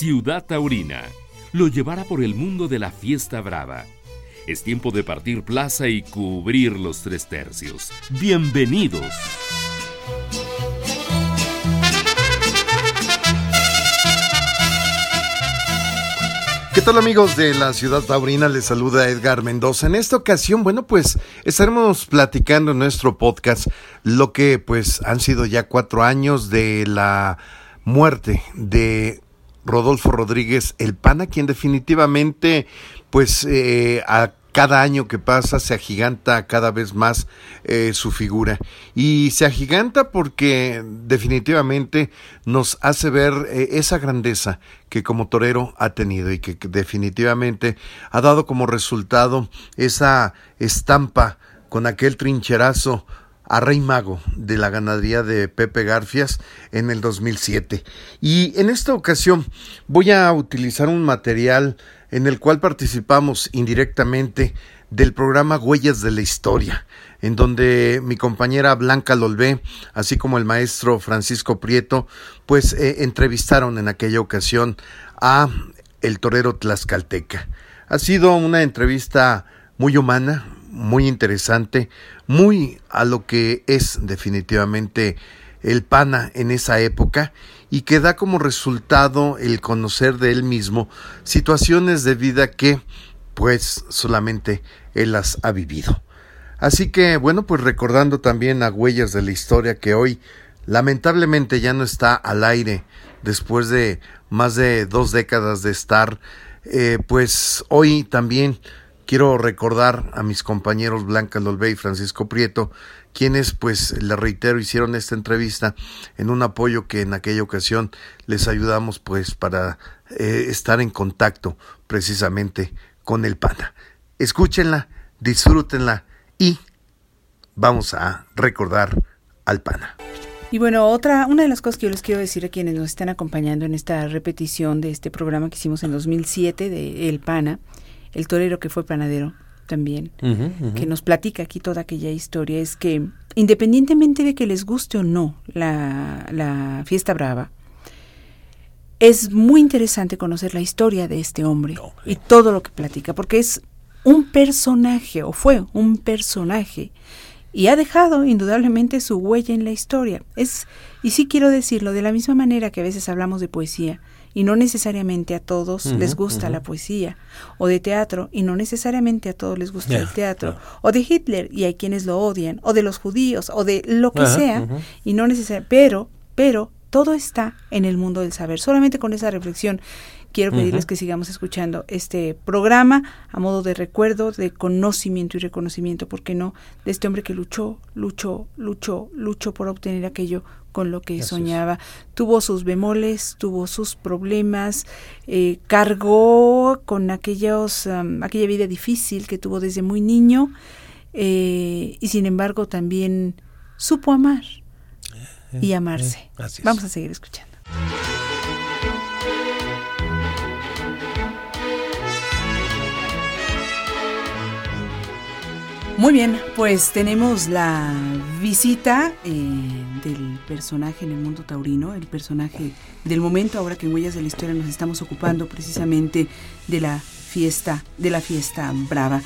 Ciudad Taurina lo llevará por el mundo de la fiesta brava. Es tiempo de partir plaza y cubrir los tres tercios. Bienvenidos. ¿Qué tal amigos de la ciudad taurina? Les saluda Edgar Mendoza. En esta ocasión, bueno, pues estaremos platicando en nuestro podcast lo que pues han sido ya cuatro años de la muerte de Rodolfo Rodríguez El Pana, quien definitivamente pues eh, a cada año que pasa se agiganta cada vez más eh, su figura. Y se agiganta porque definitivamente nos hace ver eh, esa grandeza que como torero ha tenido y que definitivamente ha dado como resultado esa estampa con aquel trincherazo a Rey Mago de la ganadería de Pepe Garfias en el 2007. Y en esta ocasión voy a utilizar un material en el cual participamos indirectamente del programa Huellas de la Historia, en donde mi compañera Blanca Lolvé, así como el maestro Francisco Prieto, pues eh, entrevistaron en aquella ocasión a el torero tlaxcalteca. Ha sido una entrevista muy humana, muy interesante, muy a lo que es definitivamente el pana en esa época y que da como resultado el conocer de él mismo situaciones de vida que pues solamente él las ha vivido. Así que bueno, pues recordando también a Huellas de la Historia que hoy lamentablemente ya no está al aire después de más de dos décadas de estar, eh, pues hoy también Quiero recordar a mis compañeros Blanca Lolbe y Francisco Prieto, quienes, pues, le reitero, hicieron esta entrevista en un apoyo que en aquella ocasión les ayudamos, pues, para eh, estar en contacto precisamente con el PANA. Escúchenla, disfrútenla y vamos a recordar al PANA. Y bueno, otra, una de las cosas que yo les quiero decir a quienes nos están acompañando en esta repetición de este programa que hicimos en 2007 de El PANA, el torero que fue panadero también, que nos platica aquí toda aquella historia, es que independientemente de que les guste o no la, la fiesta brava, es muy interesante conocer la historia de este hombre y todo lo que platica, porque es un personaje, o fue un personaje, y ha dejado indudablemente su huella en la historia. Es, y sí quiero decirlo, de la misma manera que a veces hablamos de poesía, y no necesariamente a todos les gusta la poesía, o de teatro y no necesariamente a todos les gusta el teatro, o de Hitler y hay quienes lo odian, o de los judíos, o de lo que sea, y no necesariamente, pero, pero todo está en el mundo del saber. Solamente con esa reflexión quiero pedirles que sigamos escuchando este programa a modo de recuerdo, de conocimiento y reconocimiento, ¿por qué no? De este hombre que luchó, luchó, luchó, luchó por obtener aquello con lo que soñaba. Tuvo sus bemoles, tuvo sus problemas, eh, cargó con aquellos, aquella vida difícil que tuvo desde muy niño eh, y sin embargo también supo amar y eh, amarse. Vamos a seguir escuchando. Muy bien, pues tenemos la visita eh, del personaje en el mundo taurino, el personaje del momento, ahora que en Huellas de la Historia nos estamos ocupando precisamente de la fiesta, de la fiesta brava.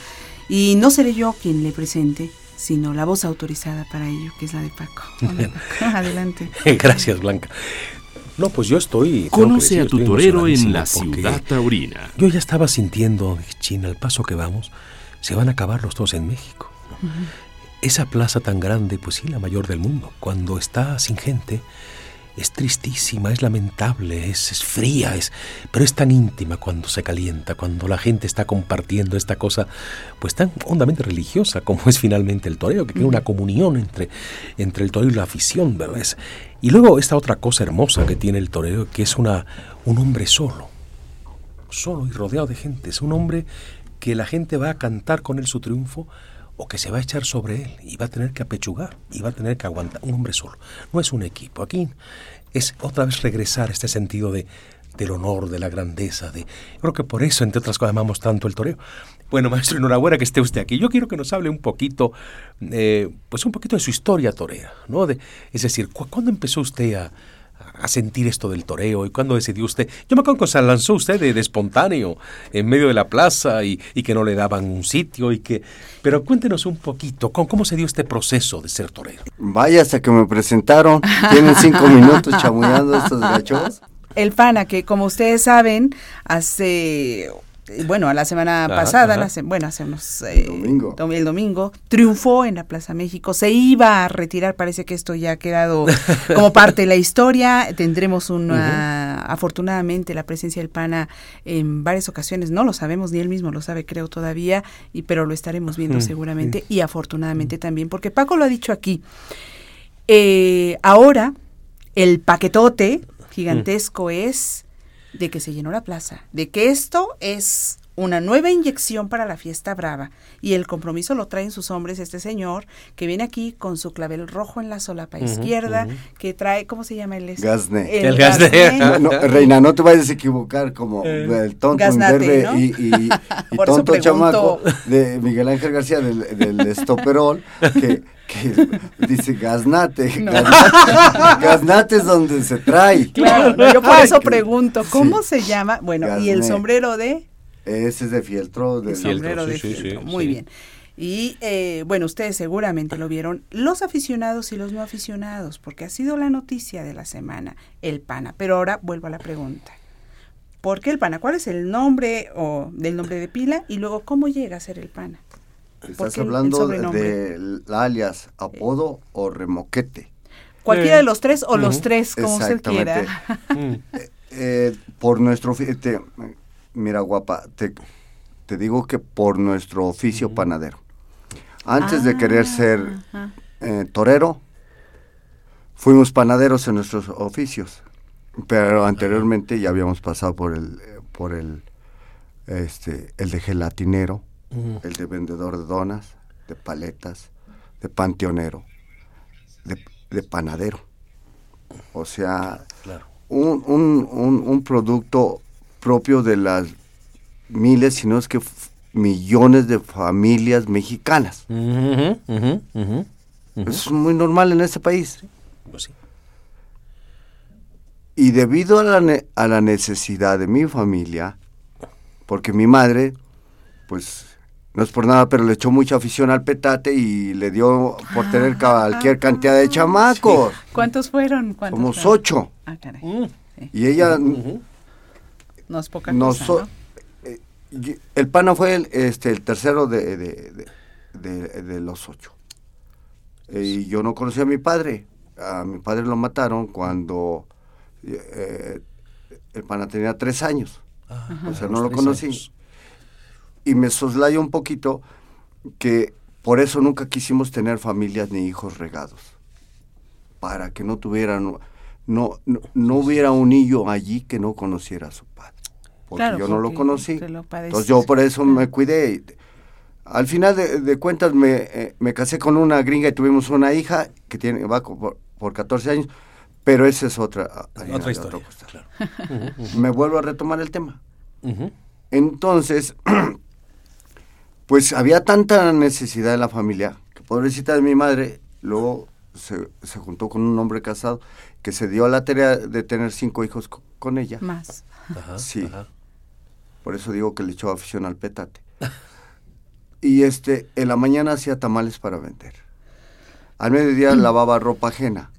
Y no seré yo quien le presente, sino la voz autorizada para ello, que es la de Paco. Adelante. Gracias, Blanca. No, pues yo estoy. Conoce a tu torero en la ciudad taurina. Yo ya estaba sintiendo, China, al paso que vamos, se van a acabar los dos en México. Esa plaza tan grande, pues sí, la mayor del mundo, cuando está sin gente, es tristísima, es lamentable, es, fría, es, pero es tan íntima cuando se calienta, cuando la gente está compartiendo esta cosa, pues tan hondamente religiosa como es finalmente el toreo, que tiene una comunión entre, entre el toreo y la afición, ¿verdad? y luego esta otra cosa hermosa que tiene el toreo, que es una, un hombre solo, solo y rodeado de gente, es un hombre que la gente va a cantar con él su triunfo o que se va a echar sobre él y va a tener que apechugar y va a tener que aguantar un hombre solo. No es un equipo. Aquí es otra vez regresar a este sentido de, del honor, de la grandeza. De, creo que por eso, entre otras cosas, amamos tanto el toreo. Bueno, maestro, enhorabuena que esté usted aquí. Yo quiero que nos hable un poquito, eh, pues un poquito de su historia torera, ¿no? De, es decir, ¿cuándo empezó usted a, a, sentir esto del toreo? ¿Y cuándo decidió usted? Yo me acuerdo que se lanzó usted de, espontáneo en medio de la plaza y, que no le daban un sitio y que... Pero cuéntenos un poquito, ¿cómo, cómo se dio este proceso de ser torero? Vaya, hasta que me presentaron, tienen cinco minutos chamullando estos gachos. El PANA, que como ustedes saben, hace bueno, a la semana pasada, La bueno, hacemos eh, domingo. el domingo, triunfó en la Plaza México, se iba a retirar, parece que esto ya ha quedado como parte de la historia, tendremos una, afortunadamente, la presencia del PANA en varias ocasiones, no lo sabemos, ni él mismo lo sabe, creo todavía, y, pero lo estaremos viendo seguramente, y afortunadamente también, porque Paco lo ha dicho aquí, eh, ahora el paquetote gigantesco es de que se llenó la plaza, de que esto es una nueva inyección para la fiesta brava y el compromiso lo traen sus hombres este señor que viene aquí con su clavel rojo en la solapa izquierda que trae cómo se llama el este? Gasne el, el reina no te vayas a equivocar como eh. el tonto verde y, y, tonto chamaco de Miguel Ángel García del, del estoperol que que dice gaznate. Gaznate, es donde se trae. Claro, yo por eso pregunto, ¿cómo se llama? Bueno, ¿y el sombrero de? Ese es de fieltro. De el sombrero de fieltro, muy bien. Y eh, bueno, ustedes seguramente lo vieron, los aficionados y los no aficionados, porque ha sido la noticia de la semana, el PANA. Pero ahora vuelvo a la pregunta. ¿Por qué el PANA? ¿Cuál es el nombre o del nombre de pila? Y luego, ¿cómo llega a ser el PANA? Estás hablando del alias, apodo o remoquete. Cualquiera de los tres o los tres, como usted quiera. Eh, eh, por nuestro... Te, mira, guapa, te, te, digo que por nuestro oficio panadero. Antes de querer ah, ser eh, torero, fuimos panaderos en nuestros oficios. Pero anteriormente ya habíamos pasado por el, por el, este, el de gelatinero, el de vendedor de donas, de paletas, de panteonero, de, panadero. O sea, un, un, producto propio de las miles, sino es que millones de familias mexicanas. Es muy normal en este país. Pues y debido a la, a la necesidad de mi familia, porque mi madre, pues no es por nada, pero le echó mucha afición al petate y le dio por tener ah, cualquier cantidad de chamacos. ¿Cuántos fueron? Somos ocho. Ah, caray. Mm. Y ella... No es poca cosa, eh, el pana fue el, este, el tercero de, de, los ocho. y yo no conocí a mi padre. A mi padre lo mataron cuando eh, el pana tenía tres años. o sea, no lo conocí. y me soslayo un poquito que por eso nunca quisimos tener familias ni hijos regados, para que no tuvieran, no, no, hubiera un niño allí que no conociera a su padre, porque yo no lo conocí. Entonces yo por eso me cuidé. Al final de, cuentas me, eh, me, casé con una gringa y tuvimos una hija que tiene va por, por 14 años, pero esa es otra, otra historia. me vuelvo a retomar el tema. Entonces, pues había tanta necesidad en la familia que pobrecita de mi madre luego se, juntó con un hombre casado que se dio a la tarea de tener cinco hijos con ella. Más. sí. Por eso digo que le echó afición al petate. y este, en la mañana hacía tamales para vender. Al mediodía lavaba ropa ajena.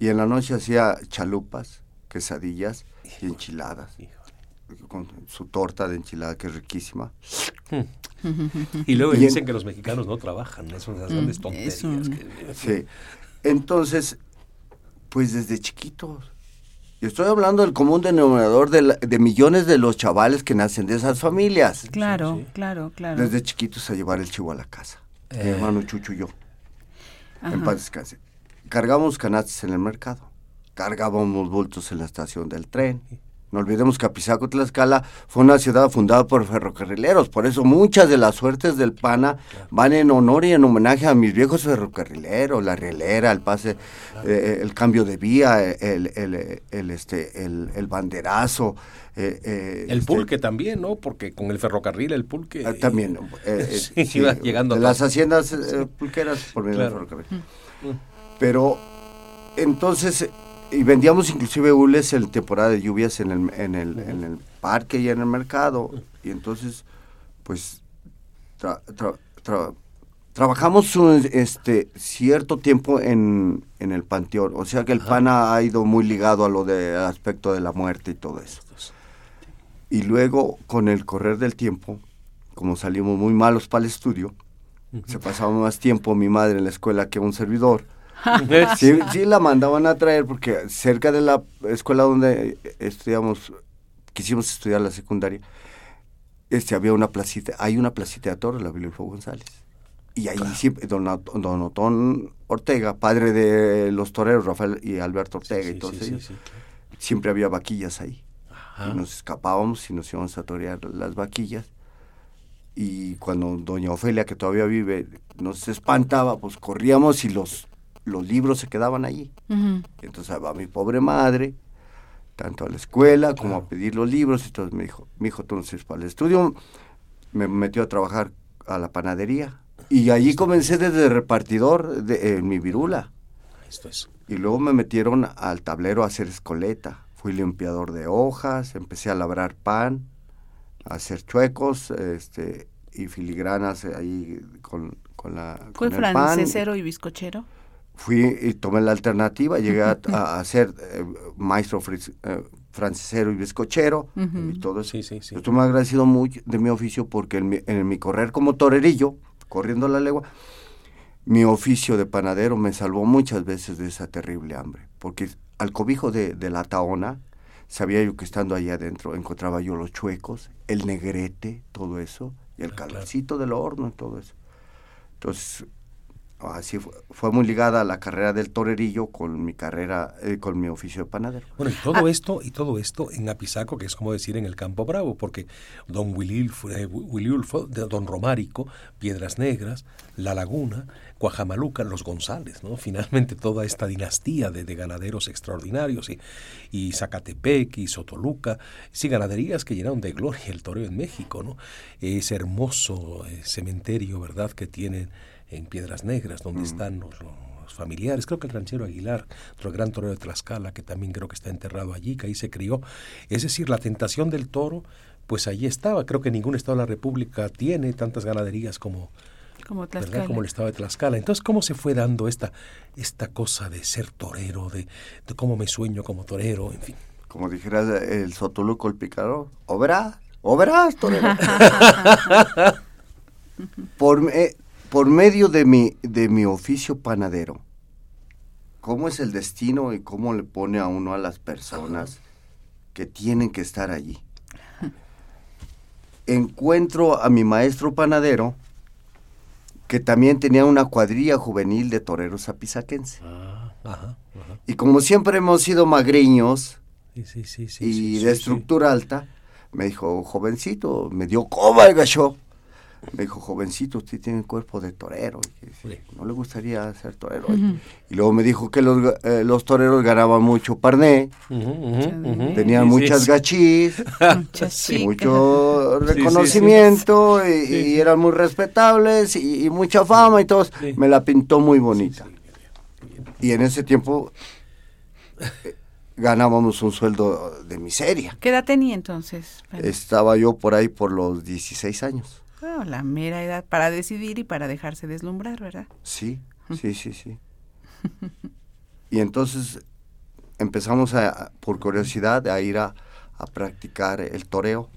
Y en la noche hacía chalupas, quesadillas y enchiladas. Con su torta de enchilada que es riquísima. Hmm. y luego dicen que los mexicanos no trabajan, eso son grandes mm, tonterías. Sí. Entonces, pues desde chiquitos. Yo estoy hablando del común denominador de, de, millones de los chavales que nacen de esas familias. Claro, claro, claro. Desde chiquitos a llevar el chivo a la casa. Mi eh. hermano Chucho y yo. En paz descanse. Cargábamos canastas en el mercado. Cargábamos bultos en la estación del tren. No olvidemos que Apizaco, Tlaxcala, fue una ciudad fundada por ferrocarrileros. Por eso muchas de las suertes del PANA van en honor y en homenaje a mis viejos ferrocarrileros, la rielera, el pase, eh, el cambio de vía, el, el, el este, el, banderazo. Eh, eh, el este pulque también, ¿no? Porque con el ferrocarril, el pulque. Ah, también. sí, iba llegando. De las haciendas pulqueras por medio del ferrocarril. Mm. Pero entonces y vendíamos inclusive hules en temporada de lluvias en el, en el, en el parque y en el mercado. Y entonces, pues, trabajamos este cierto tiempo en, en, el panteón. O sea que el PANA ha ido muy ligado a lo del aspecto de la muerte y todo eso. Y luego, con el correr del tiempo, como salimos muy malos para el estudio, se pasaba más tiempo mi madre en la escuela que un servidor. Sí, sí, la mandaban a traer porque cerca de la escuela donde estudiamos, quisimos estudiar la secundaria, este, había una placita, hay una placita de torre, la Bilulfo González. Y ahí siempre, don, don Otón Ortega, padre de los toreros, Rafael y Alberto Ortega y todos ellos, siempre había vaquillas ahí. Y nos escapábamos y nos íbamos a torear las vaquillas y cuando doña Ofelia, que todavía vive, nos espantaba, pues corríamos y los, los libros se quedaban allí. Entonces va mi pobre madre, tanto a la escuela como a pedir los libros, y entonces me dijo, mi hijo, entonces para el estudio, me metió a trabajar a la panadería. Y allí comencé desde repartidor de, en mi virula. Esto es. Y luego me metieron al tablero a hacer escoleta. Fui limpiador de hojas, empecé a labrar pan, hacer chuecos este, y filigranas ahí con, con la. ¿Fue francesero y bizcochero? Fui y tomé la alternativa, llegué a, a, ser eh, maestro eh, francesero y bizcochero y todo eso. Sí, sí, sí. Estoy muy agradecido mucho de mi oficio porque en mi, en mi correr como torerillo, corriendo la legua, mi oficio de panadero me salvó muchas veces de esa terrible hambre, porque al cobijo de, de la taona, sabía yo que estando ahí adentro encontraba yo los chuecos, el negrete, todo eso, y el ah, calorcito del horno y todo eso. Entonces, así fue, muy ligada a la carrera del torerillo con mi carrera, eh, con mi oficio de panadero. Bueno, y todo ah. esto, y todo esto en Apizaco, que es como decir en el Campo Bravo, porque don Wililfo, eh, don Romárico, Piedras Negras, La Laguna, Cuajamaluca, los González, ¿no? Finalmente toda esta dinastía de, ganaderos extraordinarios y, y, Zacatepec y Sotoluca, sí, ganaderías que llenaron de gloria el toreo en México, ¿no? Ese hermoso eh, cementerio, ¿verdad?, que tienen en Piedras Negras, donde mm. están los, familiares. Creo que el ranchero Aguilar, otro gran torero de Tlaxcala, que también creo que está enterrado allí, que ahí se crió. Es decir, la tentación del toro, pues allí estaba. Creo que ningún estado de la República tiene tantas ganaderías como, como, como el estado de Tlaxcala. Entonces, ¿cómo se fue dando esta, esta cosa de ser torero, de, de cómo me sueño como torero, en fin? Como dijeras el Sotoluco, el picaro, o verás, o verás, torero. Por, eh, por medio de mi, de mi oficio panadero, cómo es el destino y cómo le pone a uno a las personas que tienen que estar allí. Encuentro a mi maestro panadero, que también tenía una cuadrilla juvenil de toreros apizaquense. Ah, y como siempre hemos sido magriños y de estructura alta, me dijo, jovencito, me dio coba el gacho me dijo, jovencito, usted tiene cuerpo de torero. no le gustaría ser torero. Y luego me dijo que los, eh, los toreros ganaban mucho parné, tenían muchas gachis, mucho reconocimiento y, eran muy respetables y, mucha fama y todo. Me la pintó muy bonita. Y en ese tiempo eh, ganábamos un sueldo de miseria. ¿Qué edad tenía entonces? Estaba yo por ahí por los 16 años la mera edad para decidir y para dejarse deslumbrar, ¿verdad? Sí, sí, sí, sí. y entonces empezamos a, por curiosidad a ir a, practicar el toreo.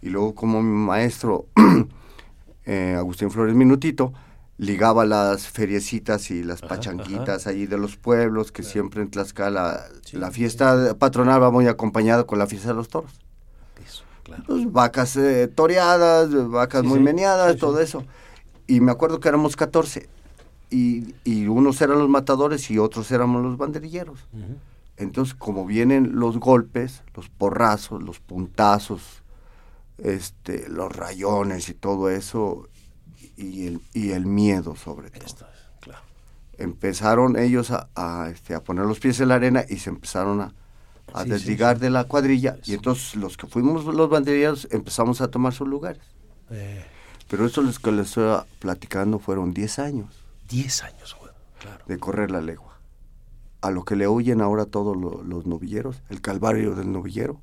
Y luego como mi maestro, eh, Agustín Flores Minutito, ligaba las feriecitas y las pachanquitas allí de los pueblos, que siempre en Tlaxcala la fiesta patronal va muy acompañada con la fiesta de los toros. Pues, vacas eh, toreadas, vacas muy meneadas, todo eso. Y me acuerdo que éramos 14. Y, y, unos eran los matadores y otros éramos los banderilleros. Entonces, como vienen los golpes, los porrazos, los puntazos, este, los rayones y todo eso, y el, y el miedo sobre todo. Empezaron ellos a, a, este, a poner los pies en la arena y se empezaron a, a desligar de la cuadrilla y entonces los que fuimos los banderilleros empezamos a tomar sus lugares. Eh. Pero eso los que les estoy platicando fueron 10 años. 10 años, claro. De correr la legua. a lo que le huyen ahora todos los novilleros, el calvario del novillero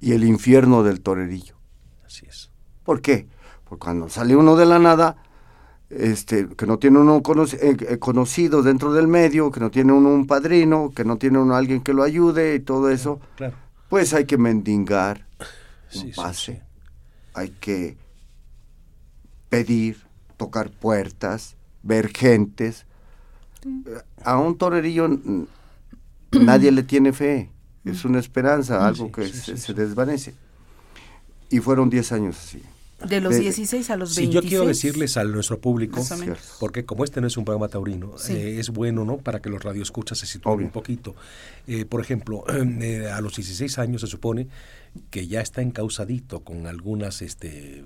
y el infierno del torerillo. Así es. ¿Por qué? Porque cuando sale uno de la nada, este, que no tiene uno eh, eh, conocido dentro del medio, que no tiene uno un padrino, que no tiene uno alguien que lo ayude y todo eso, pues hay que mendigar un pase, hay que pedir, tocar puertas, ver gentes. A un torerillo nadie le tiene fe, es una esperanza, algo que se, desvanece. Y fueron 10 años así. De los 16 a los 26. Sí, yo quiero decirles a nuestro público, porque como este no es un programa taurino, eh, es bueno ¿no? para que los radioescuchas se sitúen un poquito. Eh, por ejemplo, eh, a los 16 años se supone que ya está encausadito con algunas este,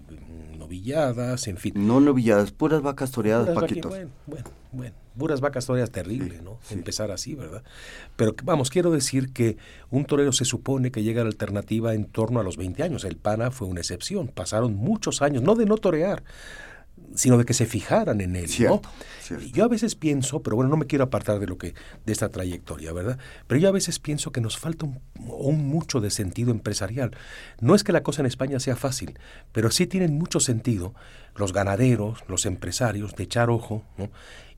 novilladas, en fin. No novilladas, puras vacas toreadas, Paquito. Bueno, bueno, bueno, puras vacas toreadas terrible, ¿no? Empezar así, ¿verdad? Pero vamos, quiero decir que un torero se supone que llega a la alternativa en torno a los 20 años. El PANA fue una excepción. Pasaron muchos años, no de no torear, sino de que se fijaran en él, ¿no? Yo a veces pienso, pero bueno, no me quiero apartar de lo que de esta trayectoria, ¿verdad? Pero yo a veces pienso que nos falta un, mucho de sentido empresarial. No es que la cosa en España sea fácil, pero sí tienen mucho sentido los ganaderos, los empresarios de echar ojo, ¿no?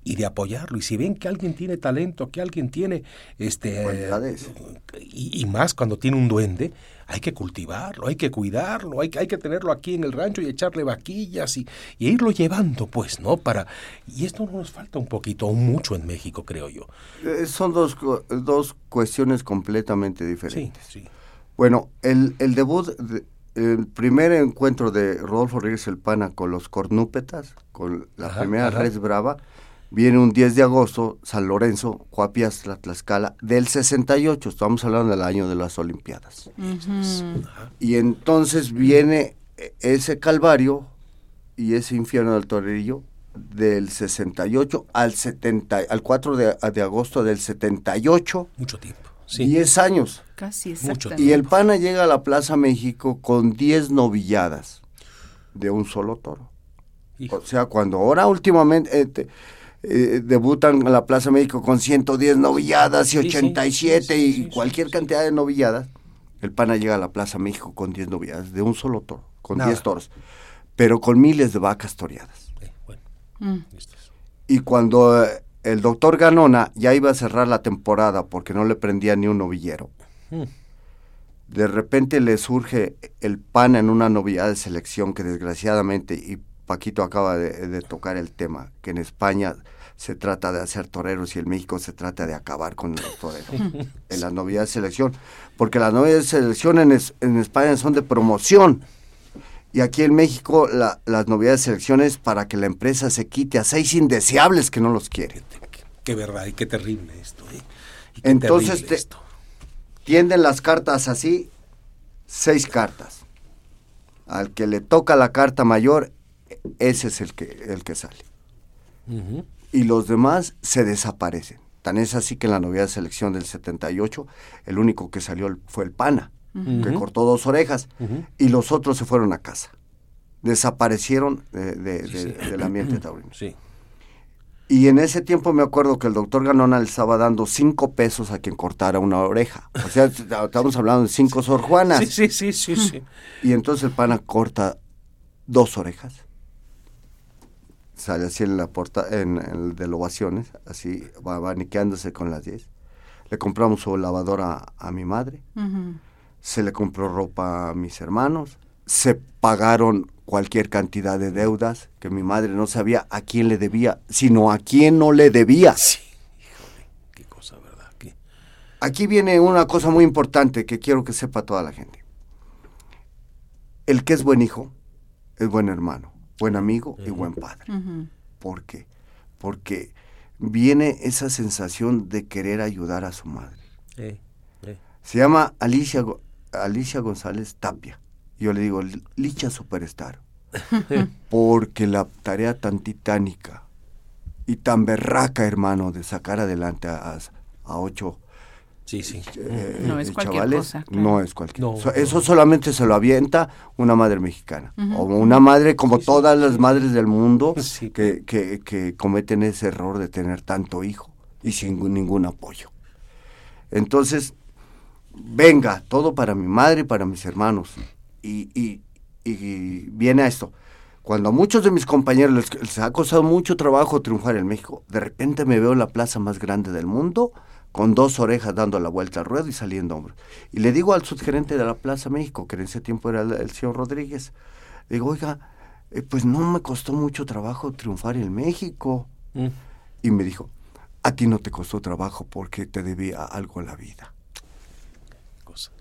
Y de apoyarlo. Y si ven que alguien tiene talento, que alguien tiene este y, y, más cuando tiene un duende, hay que cultivarlo, hay que cuidarlo, hay, hay que tenerlo aquí en el rancho y echarle vaquillas y, irlo llevando, pues, ¿no? Para y esto nos falta un poquito o mucho en México, creo yo. Eh, son dos, dos cuestiones completamente diferentes. Sí, sí. Bueno, el, el debut, el primer encuentro de Rodolfo Rodríguez El Pana con los cornúpetas, con la primera Res Brava, viene un 10 de agosto, San Lorenzo, Cuapias, la Tlaxcala, del 68, estamos hablando del año de las Olimpiadas. Y entonces viene ese calvario y ese infierno del torerillo del 68 al 70, al 4 de, de agosto del 78. Mucho tiempo. Sí. 10 años. Casi Mucho Y el PANA llega a la Plaza México con 10 novilladas de un solo toro. O sea, cuando ahora últimamente... Eh, eh, debutan en la Plaza México con 110 novilladas y 87 y cualquier cantidad de novilladas, el PANA llega a la Plaza México con 10 novilladas, de un solo toro, con 10 toros, pero con miles de vacas toreadas. Mm. Y cuando eh, el doctor Ganona ya iba a cerrar la temporada porque no le prendía ni un novillero, mm. de repente le surge el PANA en una novillada de selección que desgraciadamente, y Paquito acaba de, tocar el tema, que en España se trata de hacer toreros y en México se trata de acabar con los toreros en la novedad de selección. Porque las novedades de selección en, en, España son de promoción. Y aquí en México las novedades de selección es para que la empresa se quite a seis indeseables que no los quieren. Qué, verdad y qué terrible esto. ¿eh? Entonces tienden las cartas así, seis cartas. Al que le toca la carta mayor, ese es el que, el que sale. Y los demás se desaparecen. Tan es así que en la novia de selección del 78, el único que salió fue el Pana, que cortó dos orejas, y los otros se fueron a casa. Desaparecieron del ambiente taurino. Y en ese tiempo me acuerdo que el doctor Ganona le estaba dando cinco pesos a quien cortara una oreja. O sea, estamos hablando de cinco sorjuanas. Sí, sí, sí, sí, Y entonces el pana corta dos orejas sale así en la puerta en, el de ovaciones, así abaniqueándose con las 10. Le compramos su lavadora a, mi madre, se le compró ropa a mis hermanos, se pagaron cualquier cantidad de deudas que mi madre no sabía a quién le debía, sino a quién no le debía. Sí, híjole, qué cosa, ¿verdad? Aquí viene una cosa muy importante que quiero que sepa toda la gente. El que es buen hijo es buen hermano buen amigo y buen padre. ¿Por qué? Porque viene esa sensación de querer ayudar a su madre. Se llama Alicia, Alicia González Tapia. Yo le digo, Licha Superstar. porque la tarea tan titánica y tan berraca, hermano, de sacar adelante a, a ocho Sí, sí. Eh, no es cualquier cosa. No es cualquier cosa. Eso solamente se lo avienta una madre mexicana. O una madre como todas las madres del mundo que, que, que, cometen ese error de tener tanto hijo y sin ningún apoyo. Entonces, venga, todo para mi madre y para mis hermanos. Y, y, y viene a esto. Cuando a muchos de mis compañeros les, les, ha costado mucho trabajo triunfar en México, de repente me veo en la plaza más grande del mundo, con dos orejas dando la vuelta al ruedo y saliendo hombros. Y le digo al subgerente de la Plaza México, que en ese tiempo era el, el señor Rodríguez, digo, oiga, eh, pues no me costó mucho trabajo triunfar en México. Mm. Y me dijo, a ti no te costó trabajo porque te debía algo la vida.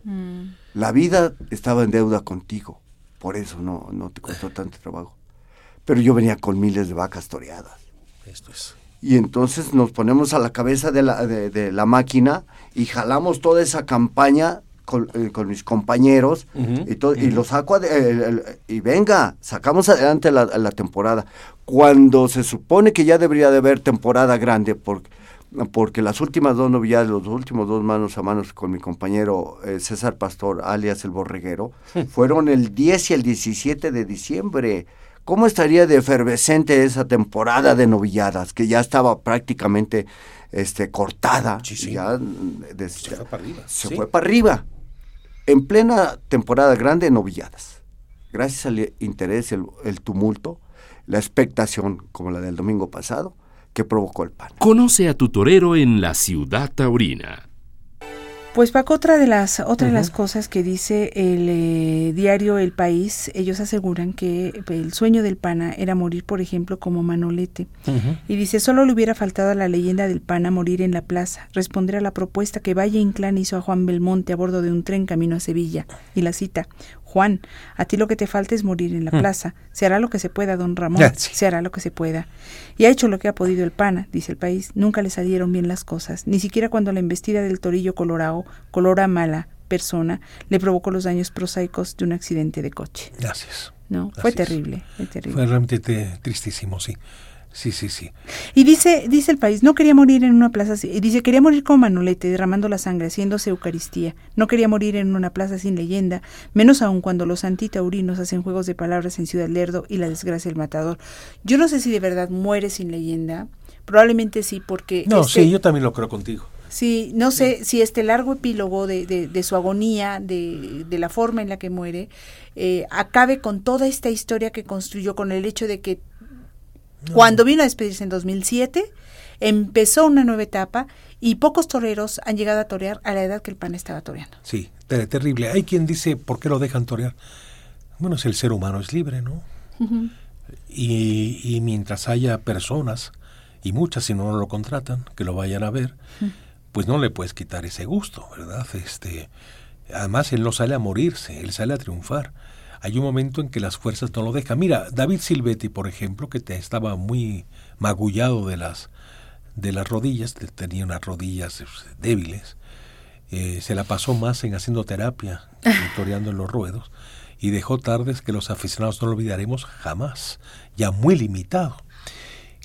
Mm. La vida estaba en deuda contigo, por eso no, no te costó tanto trabajo. Pero yo venía con miles de vacas toreadas. Esto es. Y entonces nos ponemos a la cabeza de la, de, de la máquina y jalamos toda esa campaña con, eh, con, mis compañeros uh -huh, y, todo, uh -huh. y lo saco eh, y venga, sacamos adelante la, la, temporada. Cuando se supone que ya debería de haber temporada grande, porque, porque las últimas dos novilladas, los últimos dos manos a manos con mi compañero eh, César Pastor, alias el Borreguero, fueron el 10 y el 17 de diciembre. ¿Cómo estaría de efervescente esa temporada de novilladas que ya estaba prácticamente este, cortada? Sí, sí. Ya, de, se fue para arriba. Se sí. fue para arriba en plena temporada grande, novilladas. Gracias al interés, el, el, tumulto, la expectación, como la del domingo pasado, que provocó el pan. Conoce a tu torero en la ciudad taurina. Pues Paco, otra de las, otra uh -huh. de las cosas que dice el eh, diario El País, ellos aseguran que el sueño del pana era morir, por ejemplo, como Manolete. Uh -huh. Y dice, solo le hubiera faltado a la leyenda del pana morir en la plaza, responder a la propuesta que Valle Inclán hizo a Juan Belmonte a bordo de un tren camino a Sevilla. Y la cita, Juan, a ti lo que te falta es morir en la mm. plaza. Se hará lo que se pueda, don Ramón. Sí. Se hará lo que se pueda. Y ha hecho lo que ha podido el pana, dice el país. Nunca le salieron bien las cosas. Ni siquiera cuando la embestida del torillo colorado, colora mala persona, le provocó los daños prosaicos de un accidente de coche. Gracias. No, fue terrible, fue terrible. Fue realmente tristísimo, sí. Sí, sí, sí. Y dice, dice el país, no quería morir en una plaza, dice, quería morir como Manolete, derramando la sangre, haciéndose Eucaristía. No quería morir en una plaza sin leyenda, menos aún cuando los antitaurinos hacen juegos de palabras en Ciudad Lerdo y la desgracia del matador. Yo no sé si de verdad muere sin leyenda, probablemente sí, porque... No, este, sí, yo también lo creo contigo. Sí, no sé sí. si este largo epílogo de, de, de su agonía, de, de, la forma en la que muere, eh, acabe con toda esta historia que construyó, con el hecho de que no. Cuando vino a despedirse en 2007, empezó una nueva etapa y pocos toreros han llegado a torear a la edad que el pan estaba toreando. Sí, ter terrible. Hay quien dice, ¿por qué lo dejan torear? Bueno, si el ser humano es libre, ¿no? Uh -huh. y, y, mientras haya personas, y muchas si no lo contratan, que lo vayan a ver, uh -huh. pues no le puedes quitar ese gusto, ¿verdad? Este, además, él no sale a morirse, él sale a triunfar hay un momento en que las fuerzas no lo dejan. Mira, David Silvetti, por ejemplo, que te estaba muy magullado de las, de las rodillas, tenía unas rodillas débiles, eh, se la pasó más en haciendo terapia, toreando en los ruedos, y dejó tardes que los aficionados no lo olvidaremos jamás, ya muy limitado.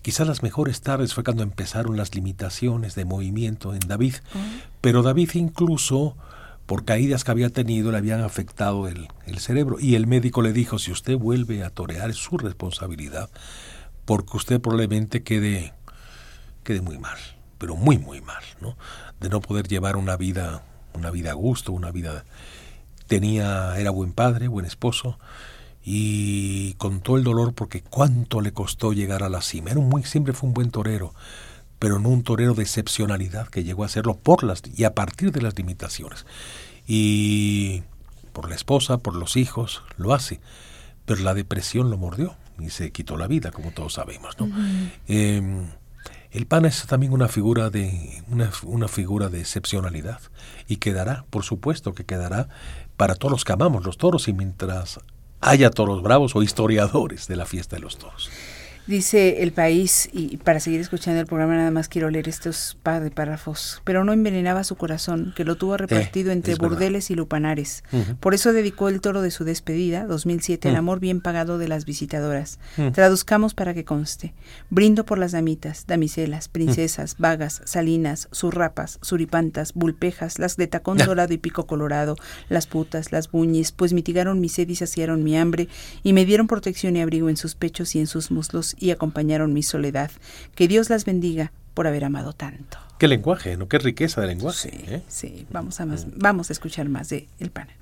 Quizás las mejores tardes fue cuando empezaron las limitaciones de movimiento en David, uh -huh. pero David incluso por caídas que había tenido le habían afectado el, el, cerebro. Y el médico le dijo, si usted vuelve a torear es su responsabilidad, porque usted probablemente quede, quede muy mal, pero muy, muy mal, ¿no? De no poder llevar una vida, una vida a gusto, una vida... Tenía, era buen padre, buen esposo, y contó el dolor porque cuánto le costó llegar a la cima. Era un muy, siempre fue un buen torero, pero no un torero de excepcionalidad que llegó a hacerlo por las y a partir de las limitaciones. Y por la esposa, por los hijos, lo hace. Pero la depresión lo mordió y se quitó la vida, como todos sabemos. ¿no? Uh -huh. eh, el pan es también una figura de una, una, figura de excepcionalidad y quedará, por supuesto que quedará para todos los que amamos los toros y mientras haya toros bravos o historiadores de la fiesta de los toros. Dice el país, y para seguir escuchando el programa nada más quiero leer estos par de párrafos, pero no envenenaba su corazón, que lo tuvo repartido eh, entre burdeles y lupanares. Uh -huh. Por eso dedicó el toro de su despedida, 2007, uh -huh. al amor bien pagado de las visitadoras. Uh -huh. Traduzcamos para que conste. Brindo por las damitas, damiselas, princesas, vagas, salinas, surrapas, suripantas, bulpejas, las de tacón dorado y pico colorado, las putas, las buñis, pues mitigaron mi sed y saciaron mi hambre, y me dieron protección y abrigo en sus pechos y en sus muslos y acompañaron mi soledad. Que Dios las bendiga, por haber amado tanto. Qué lenguaje, ¿no? Qué riqueza de lenguaje. Sí, ¿eh? sí. Vamos a más, vamos a escuchar más de El Pana.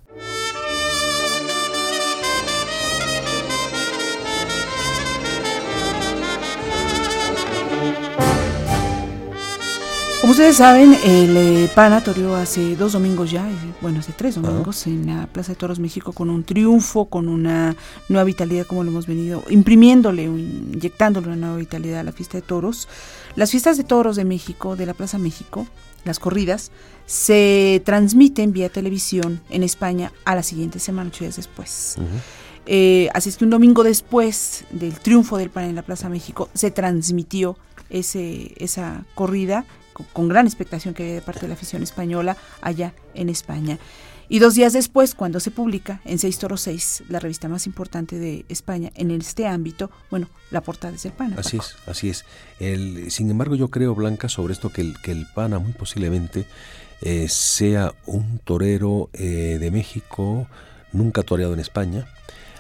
Como ustedes saben, el eh, PANA toreó hace dos domingos ya, eh, bueno, hace tres domingos, en la Plaza de Toros México con un triunfo, con una nueva vitalidad, como lo hemos venido, imprimiéndole, inyectándole una nueva vitalidad a la fiesta de toros. Las fiestas de toros de México, de la Plaza México, las corridas, se transmiten vía televisión en España a la siguiente semana, ocho días después. Eh, así es que un domingo después del triunfo del PAN en la Plaza México, se transmitió ese, esa corrida con, gran expectación que había de parte de la afición española allá en España. Y dos días después, cuando se publica en Seis Toros 6, la revista más importante de España en este ámbito, bueno, la portada es el PANA. Así es, así es. El, sin embargo, yo creo, Blanca, sobre esto que el, que el PANA muy posiblemente eh, sea un torero eh, de México, nunca toreado en España,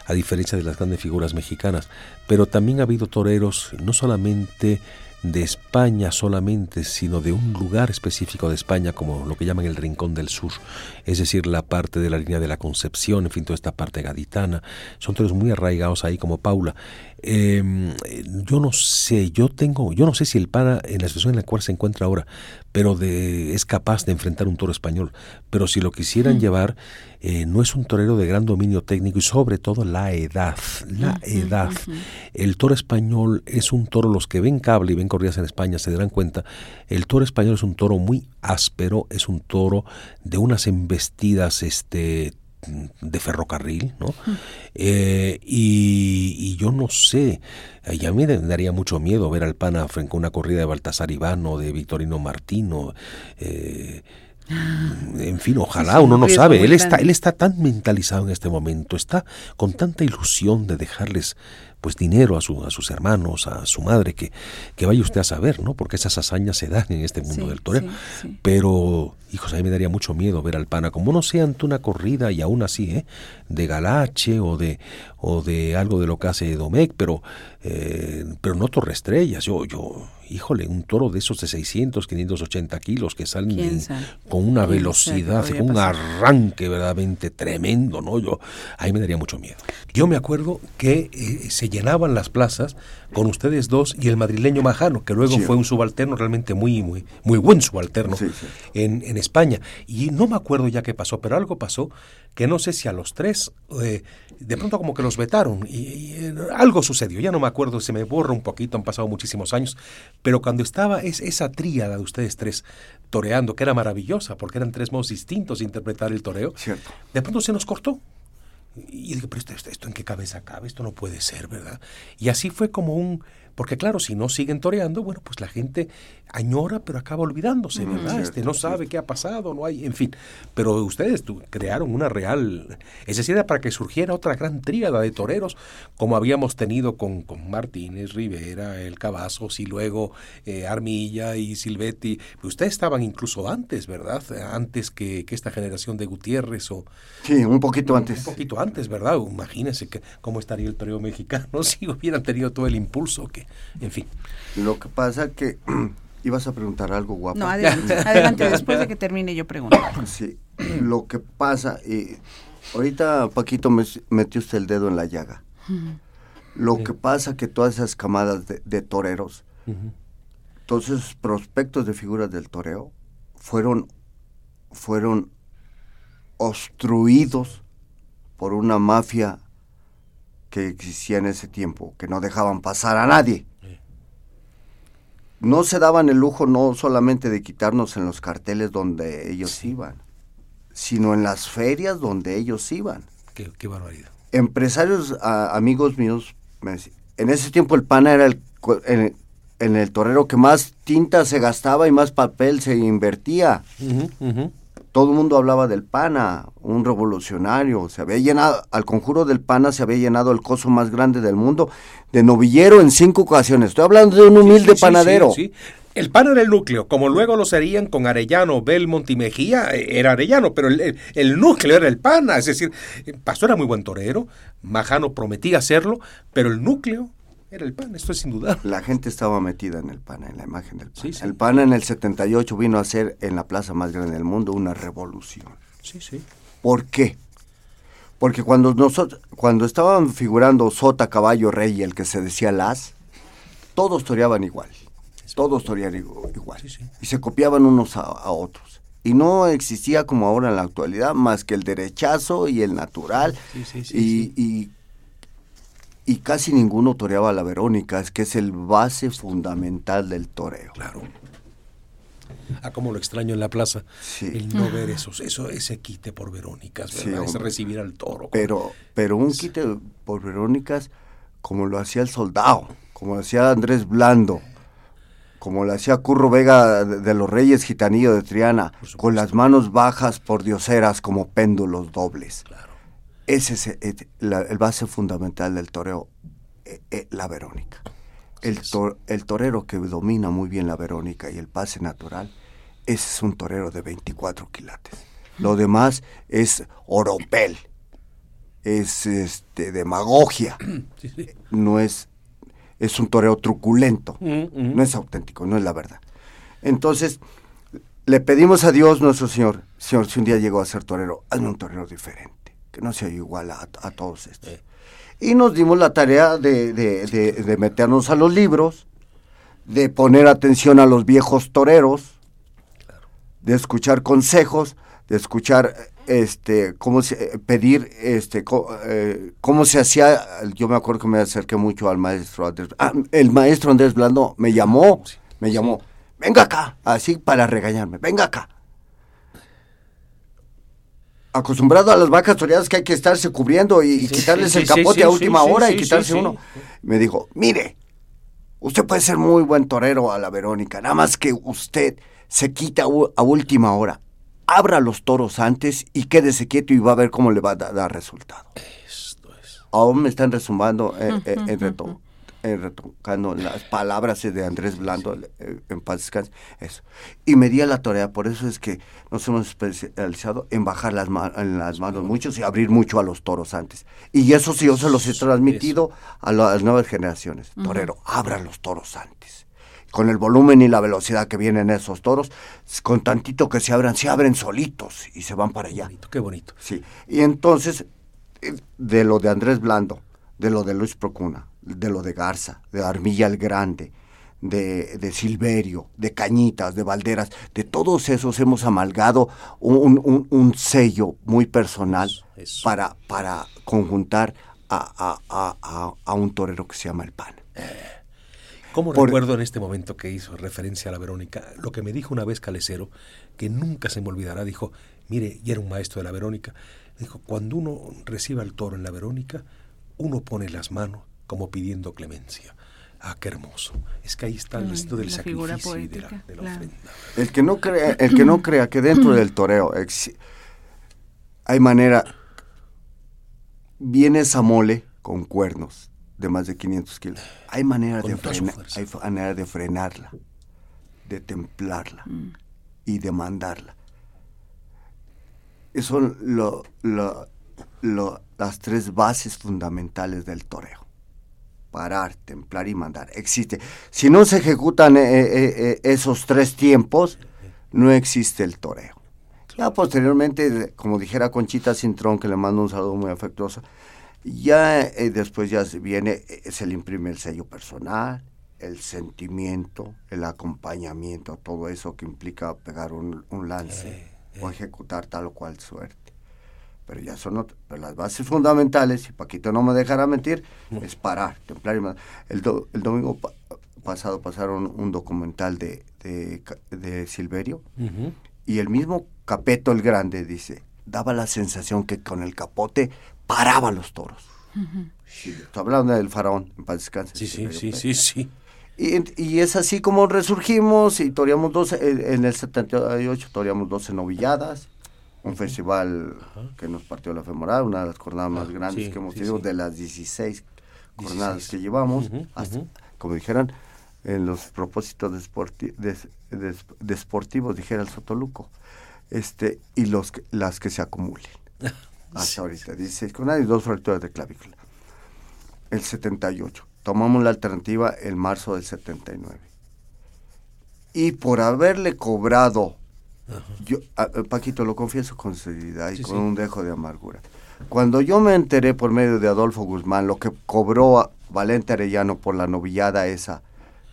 a diferencia de las grandes figuras mexicanas. Pero también ha habido toreros, no solamente de España solamente, sino de un lugar específico de España, como lo que llaman el Rincón del Sur, es decir, la parte de la línea de la Concepción, en fin, toda esta parte gaditana. Son todos muy arraigados ahí, como Paula. Em, yo no sé, yo tengo, yo no sé si el pana en la situación en la cual se encuentra ahora, pero de, es capaz de enfrentar un toro español. Pero si lo quisieran mm. llevar, eh, no es un torero de gran dominio técnico y sobre todo la edad, la edad. El toro español es un toro, los que ven cable y ven corridas en España se darán cuenta, el toro español es un toro muy áspero, es un toro de unas embestidas este, de ferrocarril, ¿no? Eh, y, yo no sé, y a mí me daría mucho miedo ver al PANA frente a una corrida de Baltasar Ivano, de Victorino Martino, eh, en fin, ojalá, uno no sabe. Él está, él está tan mentalizado en este momento, está con tanta ilusión de dejarles pues dinero a, su, a sus hermanos, a su madre, que, que vaya usted a saber, ¿no? Porque esas hazañas se dan en este mundo del toreo. Pero, hijos, a mí me daría mucho miedo ver al pana, como no sea ante una corrida y aún así, ¿eh? De Galache o de, o de algo de lo que hace Domecq, pero, eh, pero no Torre Estrellas. Yo, yo, híjole, un toro de esos de 600, 580 kilos que salen con una velocidad, con un arranque verdaderamente tremendo, ¿no? Yo, ahí me daría mucho miedo. Yo me acuerdo que eh, se llenaban las plazas con ustedes dos y el madrileño Majano, que luego fue un subalterno realmente muy, muy, muy buen subalterno En, en, España. Y no me acuerdo ya qué pasó, pero algo pasó que no sé si a los tres, eh, de pronto como que los vetaron y, eh, algo sucedió, ya no me acuerdo, se me borra un poquito, han pasado muchísimos años, pero cuando estaba es, esa tríada de ustedes tres toreando, que era maravillosa, porque eran tres modos distintos de interpretar el toreo, de pronto se nos cortó. Y digo, pero esto, esto, en qué cabeza cabe, esto no puede ser, ¿verdad? Y así fue como un, porque claro, si no siguen toreando, bueno, pues la gente añora, pero acaba olvidándose, mm, ¿verdad? este no sabe qué ha pasado, no hay, en fin. Pero ustedes crearon una real, es decir, era para que surgiera otra gran tríada de toreros, como habíamos tenido con, con Martínez, Rivera, El Cavazos y luego eh, Armilla y Silvetti. Ustedes estaban incluso antes, ¿verdad? Antes que, que, esta generación de Gutiérrez o... Sí, un poquito antes. Un poquito antes, ¿verdad? Imagínense que, cómo estaría el toreo mexicano si hubieran tenido todo el impulso que, en fin. Lo que pasa que ibas a preguntar algo guapo. No, adelante, después de que termine yo pregunto. Sí, lo que pasa, y ahorita Paquito me, metió usted el dedo en la llaga. Lo que pasa que todas esas camadas de, toreros, todos esos prospectos de figuras del toreo, fueron, fueron obstruidos por una mafia que existía en ese tiempo, que no dejaban pasar a nadie. No se daban el lujo no solamente de quitarnos en los carteles donde ellos iban, sino en las ferias donde ellos iban. Qué, barbaridad. Empresarios, amigos míos, en ese tiempo el PANA era el, en, el torero que más tinta se gastaba y más papel se invertía todo el mundo hablaba del pana, un revolucionario, se había llenado, al conjuro del pana se había llenado el coso más grande del mundo, de novillero en cinco ocasiones. Estoy hablando de un humilde panadero. El pan era el núcleo, como luego lo serían con Arellano, Belmont y Mejía, eh, era Arellano, pero el, núcleo era el pana, es decir, Pastor era muy buen torero, Majano prometía hacerlo, pero el núcleo Era el PAN, esto es sin duda. La gente estaba metida en el PAN, en la imagen del PAN. Sí, sí. El PAN en el 78 vino a ser en la plaza más grande del mundo una revolución. Sí, sí. ¿Por qué? Porque cuando nosotros, cuando estaban figurando Sota, Caballo, Rey y el que se decía Las, todos toreaban igual. Todos toreaban igu- igual. Sí, sí. Y se copiaban unos a, a otros. Y no existía como ahora en la actualidad más que el derechazo y el natural. Sí, sí, sí, y, sí. y- y casi ninguno toreaba a la Verónica, es que es el base fundamental del toreo. Claro. Ah, como lo extraño en la plaza. Sí. El no ver esos, eso, ese quite por Verónicas, Sí, ¿verdad? ese hombre. recibir al toro. Pero, pero un quite por Verónicas, como lo hacía el soldado, como lo hacía Andrés Blando, como lo hacía Curro Vega de, de los Reyes Gitanillo de Triana, con las manos bajas por dioseras como péndulos dobles. Claro. Ese es eh, la- el base fundamental del toreo, eh, eh, la Verónica. El, el torero que domina muy bien la Verónica y el pase natural, ese es un torero de 24 quilates. Lo demás es oropel, es este demagogia, Sí, sí. no es es un toreo truculento, Mm, mm. no es auténtico, no es la verdad. Entonces, le pedimos a Dios nuestro Señor, Señor, si un día llego a ser torero, hazme un torero diferente, que no sea igual a, a todos estos. Eh. Y nos dimos la tarea de, de- de- de meternos a los libros, de poner atención a los viejos toreros, de escuchar consejos, de escuchar este cómo se, pedir este eh, cómo se hacía yo me acuerdo que me acerqué mucho al maestro Andrés ah, el maestro Andrés Blando me llamó me llamó venga acá así para regañarme venga acá acostumbrado a las vacas toreadas que hay que estarse cubriendo y, quitarles sí, el capote sí, a última hora y quitarse uno me dijo mire Usted puede ser muy buen torero a la Verónica, nada más que usted se quita a última hora. Abra los toros antes y quédese quieto y va a ver cómo le va a da- dar resultado. Esto es. Aún me están resumbando, eh, eh, en reto- en retocando las palabras de Andrés Blando, eh, en paz descanse, eso. Y me di a la tarea, por eso es que nos hemos especializado en bajar las, en las manos muchos y abrir mucho a los toros antes. Y eso sí yo se los he transmitido a la- a las nuevas generaciones. Torero, abra los toros antes. Con el volumen y la velocidad que vienen esos toros, con tantito que se abran, se abren solitos y se van para allá. Bonito, qué bonito. Sí, y entonces, eh, de lo de Andrés Blando, de lo de Luis Procuna, de lo de Garza, de Armilla el Grande, de, de Silverio, de Cañitas, de Valderas, de todos esos hemos amalgado un, un- un sello muy personal Eso. Para, para conjuntar a, a- a- a- un torero que se llama el PAN. ¿Cómo Por- recuerdo en este momento que hizo referencia a la Verónica? Lo que me dijo una vez Calecero, que nunca se me olvidará, dijo, mire, y era un maestro de la Verónica, dijo, cuando uno recibe al toro en la Verónica, uno pone las manos como pidiendo clemencia. Ah, qué hermoso. Es que ahí está el resto del la sacrificio y de la, poética, de la claro. ofrenda. El que no crea, el que no crea que dentro del toreo hay manera, viene esa mole con cuernos de más de 500 kilos. Hay manera, Con de, frena- hay manera de frenarla, de templarla y de mandarla. Esas son lo- lo- lo- las tres bases fundamentales del toreo. Parar, templar y mandar. Existe. Si no se ejecutan eh, eh, eh, esos tres tiempos, no existe el toreo. Ya posteriormente, como dijera Conchita Cintrón, que le mando un saludo muy afectuoso, ya eh, después ya viene, se le imprime el sello personal, el sentimiento, el acompañamiento, todo eso que implica pegar un, un lance o ejecutar tal o cual suerte. Pero ya son ot- pero las bases fundamentales, y Paquito no me dejará mentir, es parar, templar y. El, do- el domingo pa- pasado pasaron un documental de, de, de Silverio, Ujú. y el mismo Capeto el Grande dice, daba la sensación que con el capote paraba los toros. Sí, Estoy hablando del faraón, en paz descanse. Sí, sí, sí, sí, sí. Y, y es así como resurgimos y toreamos 12, eh, en el 78 toreamos 12 novilladas, un festival que nos partió la femoral, una de las jornadas más Ah, grandes sí, que hemos sí, tenido sí. de las 16 jornadas 16. que llevamos, hasta, como dijeran, en los propósitos desporti- des- des- desportivos, dijera el Sotoluco, este, y los las que se acumulen. Hasta ahorita, 16 jornadas y dos fracturas de clavícula. El 78. tomamos la alternativa en marzo del 79. Y por haberle cobrado, yo, Paquito, lo confieso con sinceridad y con un dejo de amargura. Cuando yo me enteré por medio de Adolfo Guzmán lo que cobró Valente Arellano por la novillada esa,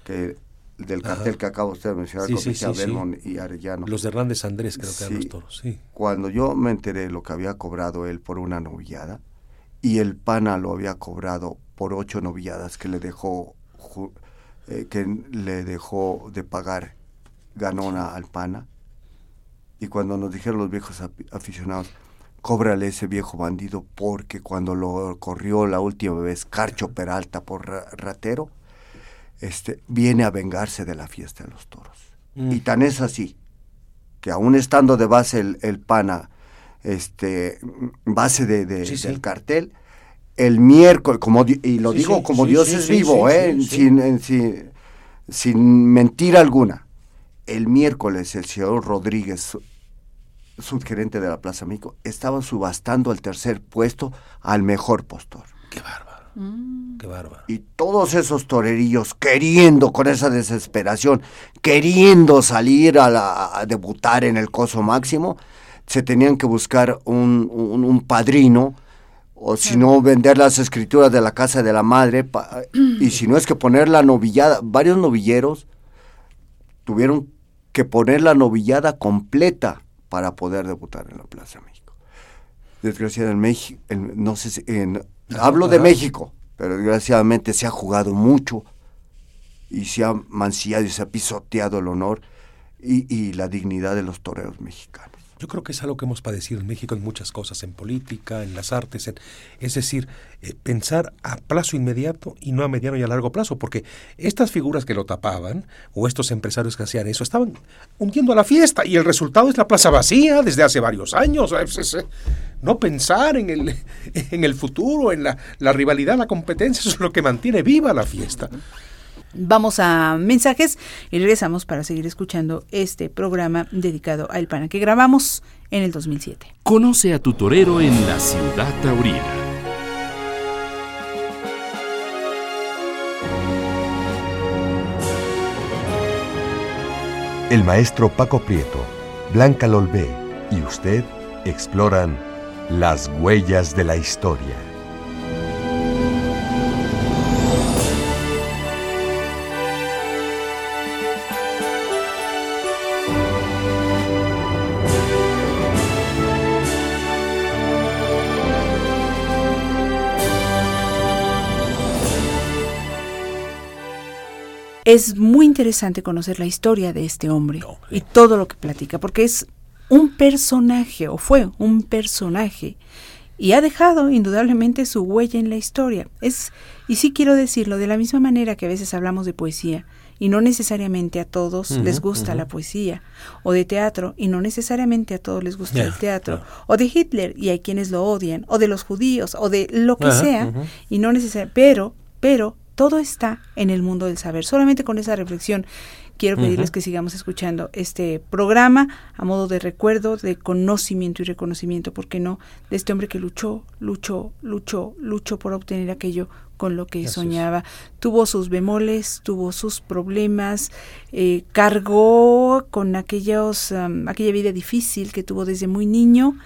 que del cartel que acaba usted de mencionar, con sí, y Arellano. Los de Hernández Andrés, creo que eran los toros, sí. Cuando yo me enteré lo que había cobrado él por una novillada, y el pana lo había cobrado por ocho novilladas que le dejó eh, que le dejó de pagar Ganona al pana. Y cuando nos dijeron los viejos aficionados, cóbrale ese viejo bandido porque cuando lo corrió la última vez Carcho Peralta por ratero, este, viene a vengarse de la fiesta de los toros. Mm. Y tan es así, que aún estando de base el, pana, este, base de, del cartel, el miércoles, como, y lo digo como Dios es vivo, ¿eh? Sin, sin, sin, mentira alguna. El miércoles el señor Rodríguez, subgerente de la Plaza México, estaba subastando el tercer puesto al mejor postor. Qué bárbaro. Mm. Qué bárbaro. Y todos esos torerillos queriendo, con esa desesperación, queriendo salir a, debutar en el coso máximo, se tenían que buscar un, un, un padrino o si no vender las escrituras de la casa de la madre, y si no es que poner la novillada, varios novilleros tuvieron que poner la novillada completa para poder debutar en la Plaza México. Desgraciadamente, no sé si, hablo de México, pero desgraciadamente se ha jugado mucho y se ha mancillado y se ha pisoteado el honor y, y la dignidad de los toreros mexicanos. Yo creo que es algo que hemos padecido en México en muchas cosas, en política, en las artes, es decir, eh, pensar a plazo inmediato y no a mediano y a largo plazo, porque estas figuras que lo tapaban, o estos empresarios que hacían eso, estaban hundiendo a la fiesta y el resultado es la plaza vacía desde hace varios años. No pensar en el, en el futuro, en la, la rivalidad, la competencia, eso es lo que mantiene viva la fiesta. Vamos a mensajes y regresamos para seguir escuchando este programa dedicado a El Pana que grabamos en el 2007. Conoce a tu torero en la ciudad taurina. El maestro Paco Prieto, Blanca Lolvé y usted exploran las huellas de la historia. Es muy interesante conocer la historia de este hombre y todo lo que platica, porque es un personaje, o fue un personaje, y ha dejado indudablemente su huella en la historia. Es, y sí quiero decirlo, de la misma manera que a veces hablamos de poesía, y no necesariamente a todos les gusta la poesía, o de teatro, y no necesariamente a todos les gusta el teatro, o de Hitler, y hay quienes lo odian, o de los judíos, o de lo que sea, y no necesariamente, pero, pero todo está en el mundo del saber. Solamente con esa reflexión quiero pedirles que sigamos escuchando este programa a modo de recuerdo, de conocimiento y reconocimiento, ¿por qué no? De este hombre que luchó, luchó, luchó, luchó por obtener aquello con lo que soñaba. Tuvo sus bemoles, tuvo sus problemas, eh, cargó con aquellos, aquella vida difícil que tuvo desde muy niño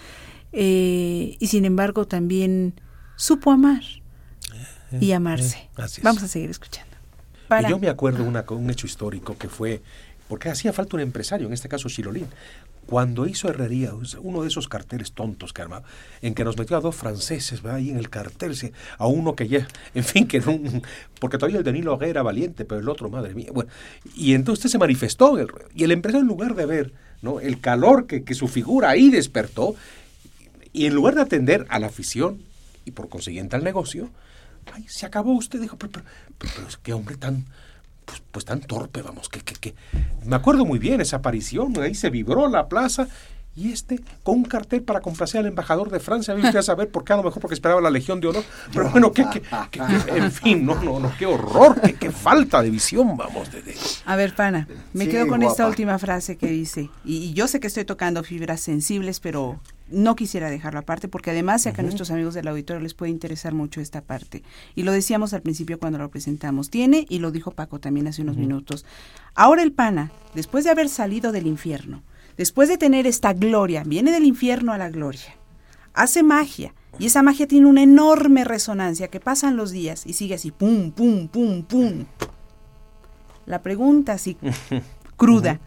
eh, y sin embargo también supo amar y amarse. Vamos a seguir escuchando. Y yo me acuerdo una, un hecho histórico que fue, porque hacía falta un empresario, en este caso Chilolín, cuando hizo Herrería, uno de esos carteles tontos que armaba, en que nos metió a dos franceses, ahí en el cartel, a uno que ya, en fin, que no, porque todavía el de Nilo era valiente, pero el otro, madre mía, bueno, y entonces se manifestó, el, y el empresario en lugar de ver ¿no? el calor que, que su figura ahí despertó, y en lugar de atender a la afición y por consiguiente al negocio, ay, se acabó usted, dijo, pero, pero, pero, es que hombre tan, pues, pues, tan torpe, vamos, que, que, que, me acuerdo muy bien esa aparición, ahí se vibró la plaza, y este con un cartel para complacer al embajador de Francia, a a saber por qué, a lo mejor porque esperaba la Legión de Honor, pero bueno, que, en fin, no, no, no, qué horror, qué, falta de visión, vamos. De, A ver, pana, me quedo con esta última frase que dice, y, y yo sé que estoy tocando fibras sensibles, pero no quisiera dejarlo aparte porque además sé que a nuestros amigos del auditorio les puede interesar mucho esta parte. Y lo decíamos al principio cuando lo presentamos. Tiene, y lo dijo Paco también hace unos minutos, ahora el pana, después de haber salido del infierno, después de tener esta gloria, viene del infierno a la gloria, hace magia. Y esa magia tiene una enorme resonancia que pasan los días y sigue así, pum, pum, pum, pum. La pregunta así cruda,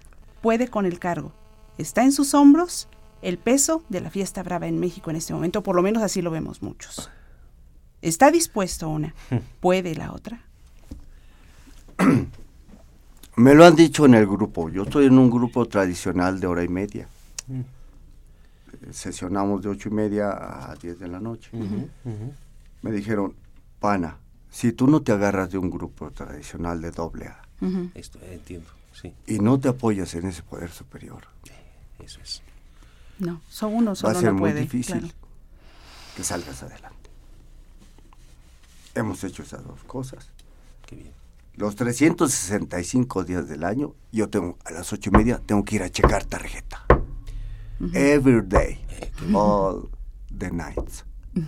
¿puede con el cargo? ¿Está en sus hombros el peso de la fiesta brava en México en este momento? Por lo menos así lo vemos muchos. ¿Está dispuesto una? ¿Puede la otra? Me lo han dicho en el grupo. Yo estoy en un grupo tradicional de hora y media. Sesionamos de ocho y media a diez de la noche. Me dijeron, pana, si tú no te agarras de un grupo tradicional de doble A Esto entiendo, sí. y no te apoyas en ese poder superior, Eso es. No, son uno va solo a ser no muy puede. difícil claro. que salgas adelante. Hemos hecho esas dos cosas. Qué bien. Los 365 días del año, yo tengo a las ocho y media tengo que ir a checar tarjeta. Every day, all the nights.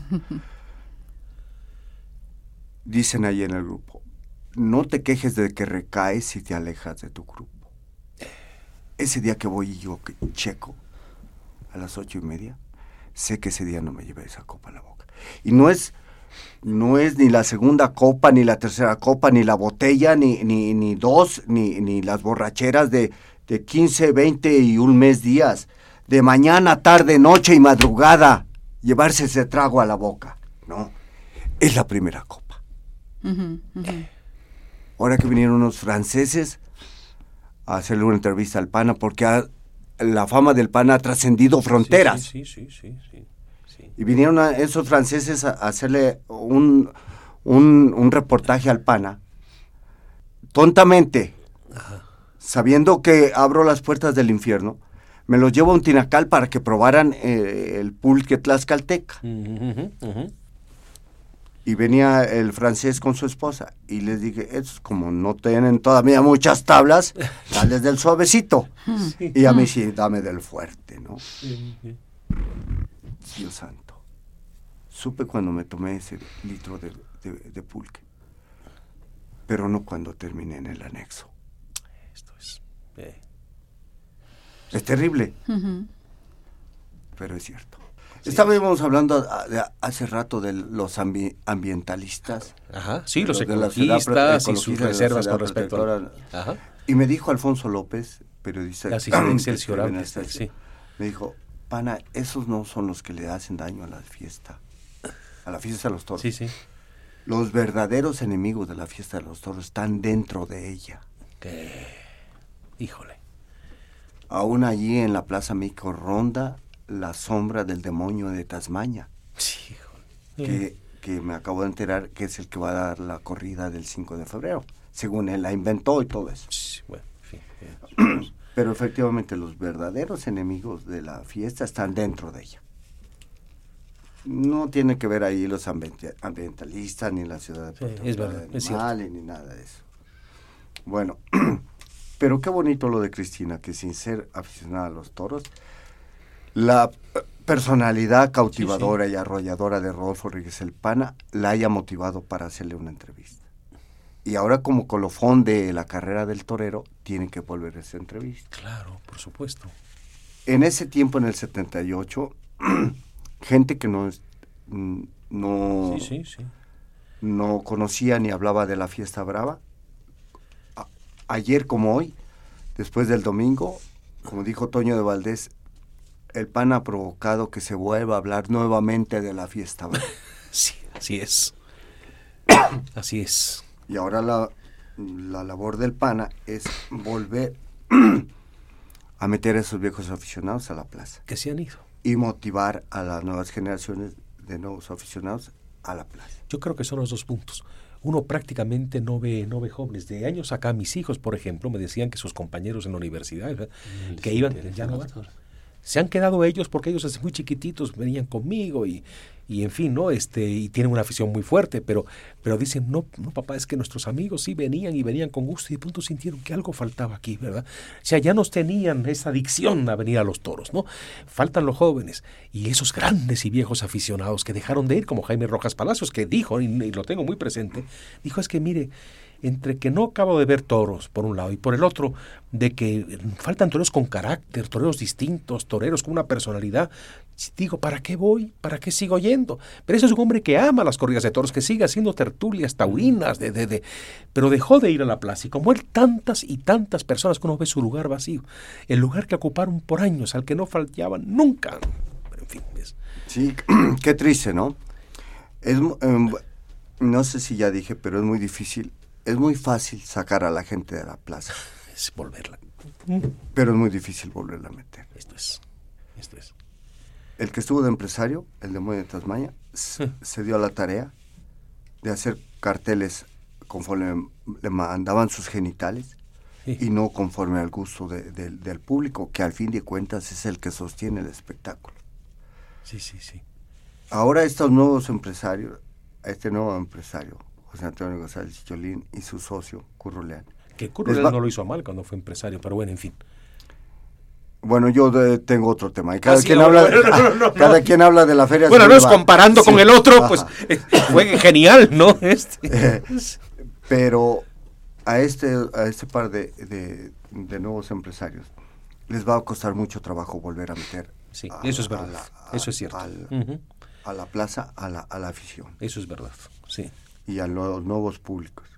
Dicen ahí en el grupo, no te quejes de que recaes si te alejas de tu grupo. Ese día que voy y yo que checo a las ocho y media, sé que ese día no me llevé esa copa a la boca. Y no es, no es ni la segunda copa, ni la tercera copa, ni la botella, ni, ni, ni dos, ni, ni las borracheras de, de 15, 20 y un mes días. De mañana, tarde, noche y madrugada, llevarse ese trago a la boca. No, es la primera copa. Ujú. Ahora que vinieron unos franceses a hacerle una entrevista al PANA, porque ha- la fama del PANA ha trascendido fronteras. Sí, sí, sí, sí. sí, sí. Y vinieron a esos franceses a, hacerle un, un, un reportaje al PANA, tontamente, sabiendo que abro las puertas del infierno, me los llevo a un tinacal para que probaran eh, el pulque tlaxcalteca. Y venía el francés con su esposa y les dije, estos como no tienen todavía muchas tablas, dales del suavecito. Y a mí sí, dame del fuerte, ¿no? Dios santo. Supe cuando me tomé ese litro de, de- de pulque, pero no cuando terminé en el anexo. Esto es. eh, Es terrible, pero es cierto. Estábamos hablando a- hace rato de los ambi- ambientalistas. Ajá, sí, los la ecologistas y sus la reservas con respecto. protectora. Ajá. Y me dijo Alfonso López, periodista esta- sí. me dijo, pana, esos no son los que le hacen daño a la fiesta, a la fiesta de los toros. Sí, sí. Los verdaderos enemigos de la fiesta de los toros están dentro de ella. Que... Híjole. Aún allí en la Plaza Mico ronda la sombra del demonio de Tasmania, Sí, que, que me acabo de enterar que es el que va a dar la corrida del 5 de febrero, según él la inventó y todo eso. Sí, bueno, en fin. eh, Pero efectivamente los verdaderos enemigos de la fiesta están dentro de ella. No tiene que ver ahí los ambientalistas ni la ciudad Sí, es verdad, de es animales, ni nada de eso. Bueno, pero qué bonito lo de Cristina, que sin ser aficionada a los toros, la personalidad cautivadora y arrolladora de Rodolfo Rodríguez El Pana la haya motivado para hacerle una entrevista. Y ahora como colofón de la carrera del torero, tiene que volver a esa entrevista. Claro, por supuesto. En ese tiempo, en el 78, gente que no, mm, no, sí. no conocía ni hablaba de la fiesta brava, a- ayer como hoy, después del domingo, como dijo Toño de Valdés, el pan ha provocado que se vuelva a hablar nuevamente de la fiesta. Sí, así es. Así es. Y ahora la, la labor del PANA es volver a meter a esos viejos aficionados a la plaza Que se han ido. y motivar a las nuevas generaciones de nuevos aficionados a la plaza. Yo creo que son los dos puntos. Uno prácticamente no ve, no ve jóvenes. De años acá, mis hijos, por ejemplo, me decían que sus compañeros en la universidad, ¿verdad? que iban, ya no van. Se han quedado ellos porque ellos desde muy chiquititos venían conmigo y, y en fin, ¿no? Este, y tienen una afición muy fuerte, pero, pero dicen, no, no, papá, es que nuestros amigos sí venían y venían con gusto y de pronto sintieron que algo faltaba aquí, ¿verdad? O sea, ya nos tenían esa adicción a venir a los toros, ¿no? Faltan los jóvenes y esos grandes y viejos aficionados que dejaron de ir, como Jaime Rojas Palacios, que dijo, y, y lo tengo muy presente, dijo, es que mire, entre que no acabo de ver toros, por un lado, y por el otro, de que faltan toreros con carácter, toreros distintos, toreros con una personalidad. Digo, ¿para qué voy? ¿Para qué sigo yendo? Pero ese es un hombre que ama las corridas de toros, que sigue haciendo tertulias taurinas, de, de, de, pero dejó de ir a la plaza. Y como él, tantas y tantas personas que uno ve su lugar vacío, el lugar que ocuparon por años, al que no faltaban nunca. Pero en fin. Sí, qué triste, ¿no? Es, eh, no sé si ya dije, pero es muy difícil es muy fácil sacar a la gente de la plaza. Es volverla. Pero es muy difícil volverla a meter. Esto es. Esto es. El que estuvo de empresario, el de Muelle de Tasmania, se dio a la tarea de hacer carteles conforme le mandaban sus genitales sí. y no conforme al gusto de, de, del público, que al fin de cuentas es el que sostiene el espectáculo. Sí, sí, sí. Ahora estos nuevos empresarios, este nuevo empresario, José Antonio González Cholín y su socio, Curro Leán. Que Curro Leán no lo hizo mal cuando fue empresario, pero bueno, en fin. Bueno, yo de, tengo otro tema. Y cada, ah, sí, quien, no, habla, no, no, no, cada quien habla de la feria. Bueno, no es comparando sí. con el otro, Ajá. pues eh, fue genial, ¿no? Este. Eh, pero a este, a este par de, de, de, nuevos empresarios les va a costar mucho trabajo volver a meter. Sí, a, eso es verdad. La, eso es cierto. Al, uh -huh. A la plaza, a la, a la afición. Eso es verdad, sí y a los nuevos públicos.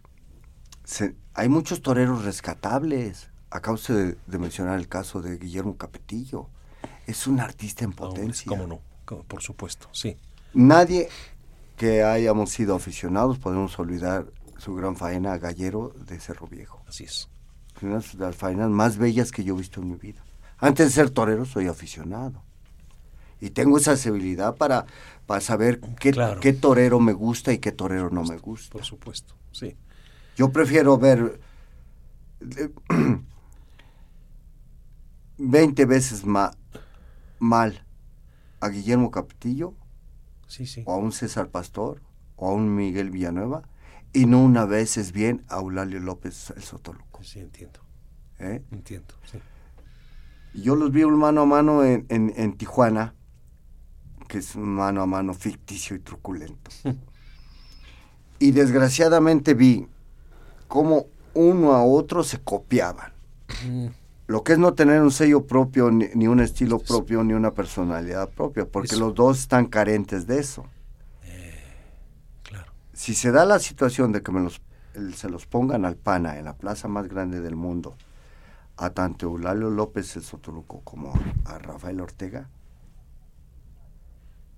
Se, hay muchos toreros rescatables. Acabo de, de, mencionar el caso de Guillermo Capetillo. Es un artista en potencia. ¿Cómo no? ¿Cómo? Por supuesto, sí. Nadie que hayamos sido aficionados podemos olvidar su gran faena a Gallero de Cerro Viejo. Así es. Una de las faenas más bellas que yo he visto en mi vida. Antes de ser torero soy aficionado. Y tengo esa sensibilidad para, para saber qué, claro. qué torero me gusta y qué torero no me gusta. Por supuesto, sí. Yo prefiero ver eh, 20 veces ma, mal a Guillermo Capetillo sí, sí. o a un César Pastor o a un Miguel Villanueva y no una vez es bien a Eulalio López el Sotoluco. Sí, entiendo. ¿Eh? Entiendo, sí. Yo los vi un mano a mano en, en, en Tijuana que es un mano a mano ficticio y truculento. y desgraciadamente vi cómo uno a otro se copiaban. Mm. Lo que es no tener un sello propio, ni, ni un estilo propio, ni una personalidad propia, porque eso. los dos están carentes de eso. Eh, claro. Si se da la situación de que me los, se los pongan al pana en la plaza más grande del mundo, a tanto Eulalio López el Sotoluco como a Rafael Ortega,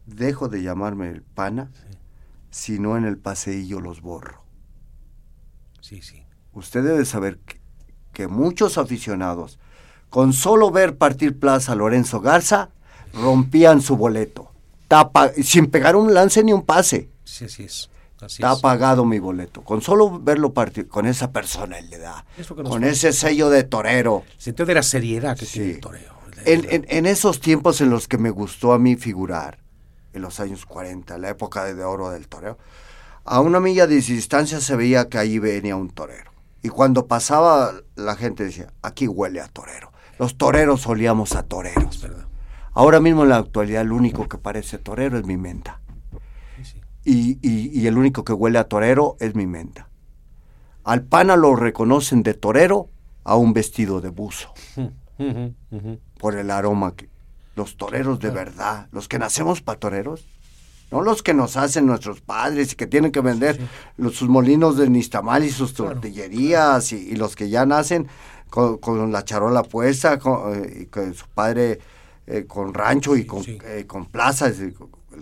dejo de llamarme el pana, sí. si no en el paseillo los borro. Sí, sí. Usted debe saber que, que, muchos aficionados, con solo ver partir plaza a Lorenzo Garza, rompían su boleto. Tapa, sin pegar un lance ni un pase. Sí, así es. Así Está es. pagado mi boleto. Con solo verlo partir, con esa personalidad, con ese sello de torero. El sentido de la seriedad que sí. tiene el toreo. En, en, en, esos tiempos en los que me gustó a mí figurar, en los años 40, la época de oro del toreo, a una milla de distancia se veía que allí venía un torero. Y cuando pasaba, la gente decía, aquí huele a torero. Los toreros olíamos a toreros. Ahora mismo en la actualidad el único que parece torero es mi menta. Y, y, y, el único que huele a torero es mi menta. Al pana lo reconocen de torero a un vestido de buzo. Por el aroma que, los toreros de verdad, los que nacemos para toreros, no los que nos hacen nuestros padres y que tienen que vender sí, sí. Los, sus molinos de nistamal y sus tortillerías claro. y, y, los que ya nacen con, con la charola puesta, con, eh, y con su padre eh, con rancho y con, eh, con plazas, el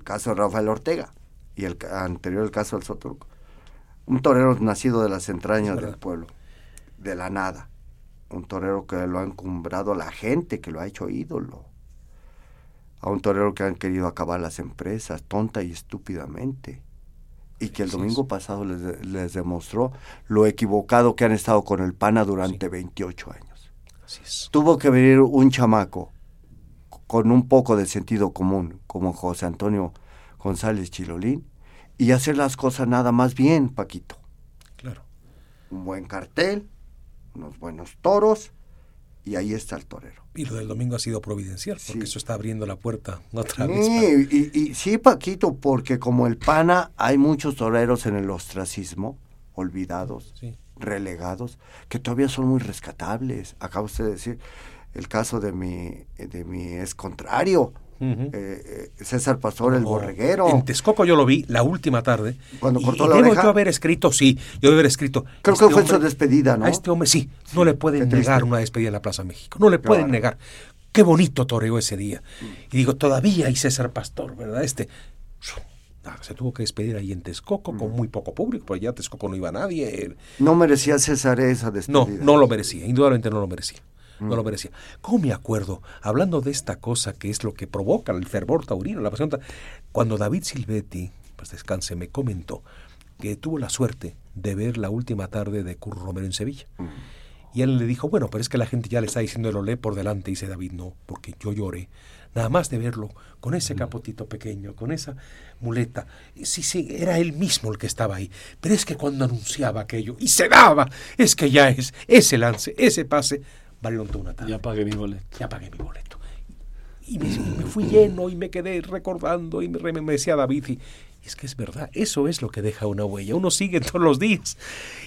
caso de Rafael Ortega y el anterior el caso del Soturco. Un torero nacido de las entrañas del pueblo, de la nada. Un torero que lo ha encumbrado a la gente, que lo ha hecho ídolo a un torero que han querido acabar las empresas tonta y estúpidamente y que el domingo pasado les, les, demostró lo equivocado que han estado con el PANA durante sí. 28 años. Así es. Tuvo que venir un chamaco con un poco de sentido común, como José Antonio González Chilolín, y hacer las cosas nada más bien, Paquito. Claro. Un buen cartel, unos buenos toros, y ahí está el torero. Y lo del domingo ha sido providencial, porque Sí. eso está abriendo la puerta otra vez. Sí, y, y- sí, Paquito, porque como el PANA hay muchos toreros en el ostracismo, olvidados, Sí. relegados, que todavía son muy rescatables. Acaba usted de decir el caso de mi, de mi ex contrario, Eh, eh, César Pastor, el No, borreguero. En Texcoco yo lo vi la última tarde. Cuando cortó y la debo oreja. yo haber escrito, sí, yo haber escrito. Creo este que fue su hombre- despedida, ¿no? A este hombre sí, no le pueden negar una despedida en la Plaza México. No le pueden negar. Qué bonito toreó ese día. Y digo, todavía hay César Pastor, ¿verdad? Este. ah, Se tuvo que despedir ahí en Texcoco con muy poco público, porque ya a Texcoco no iba nadie. No merecía César esa No, despedida. no lo merecía, indudablemente no lo merecía. No lo merecía. ¿Cómo me acuerdo? Hablando de esta cosa que es lo que provoca el fervor taurino, la pasión. Cuando David Silvetti, pues descanse, me comentó que tuvo la suerte de ver la última tarde de Curro Romero en Sevilla. Y él le dijo, bueno, pero es que la gente ya le está diciendo lo lee por delante. Y dice David, no, porque yo lloré. Nada más de verlo, con ese capotito pequeño, con esa muleta. Sí, sí, era él mismo el que estaba ahí. Pero es que cuando anunciaba aquello, y se daba, es que ya es, ese lance, ese pase, valió toda una tarde. Ya pagué mi boleto. Ya pagué mi boleto. Y me, fui lleno y me quedé recordando y me, me decía David, y, es que es verdad, eso es lo que deja una huella. Uno sigue todos los días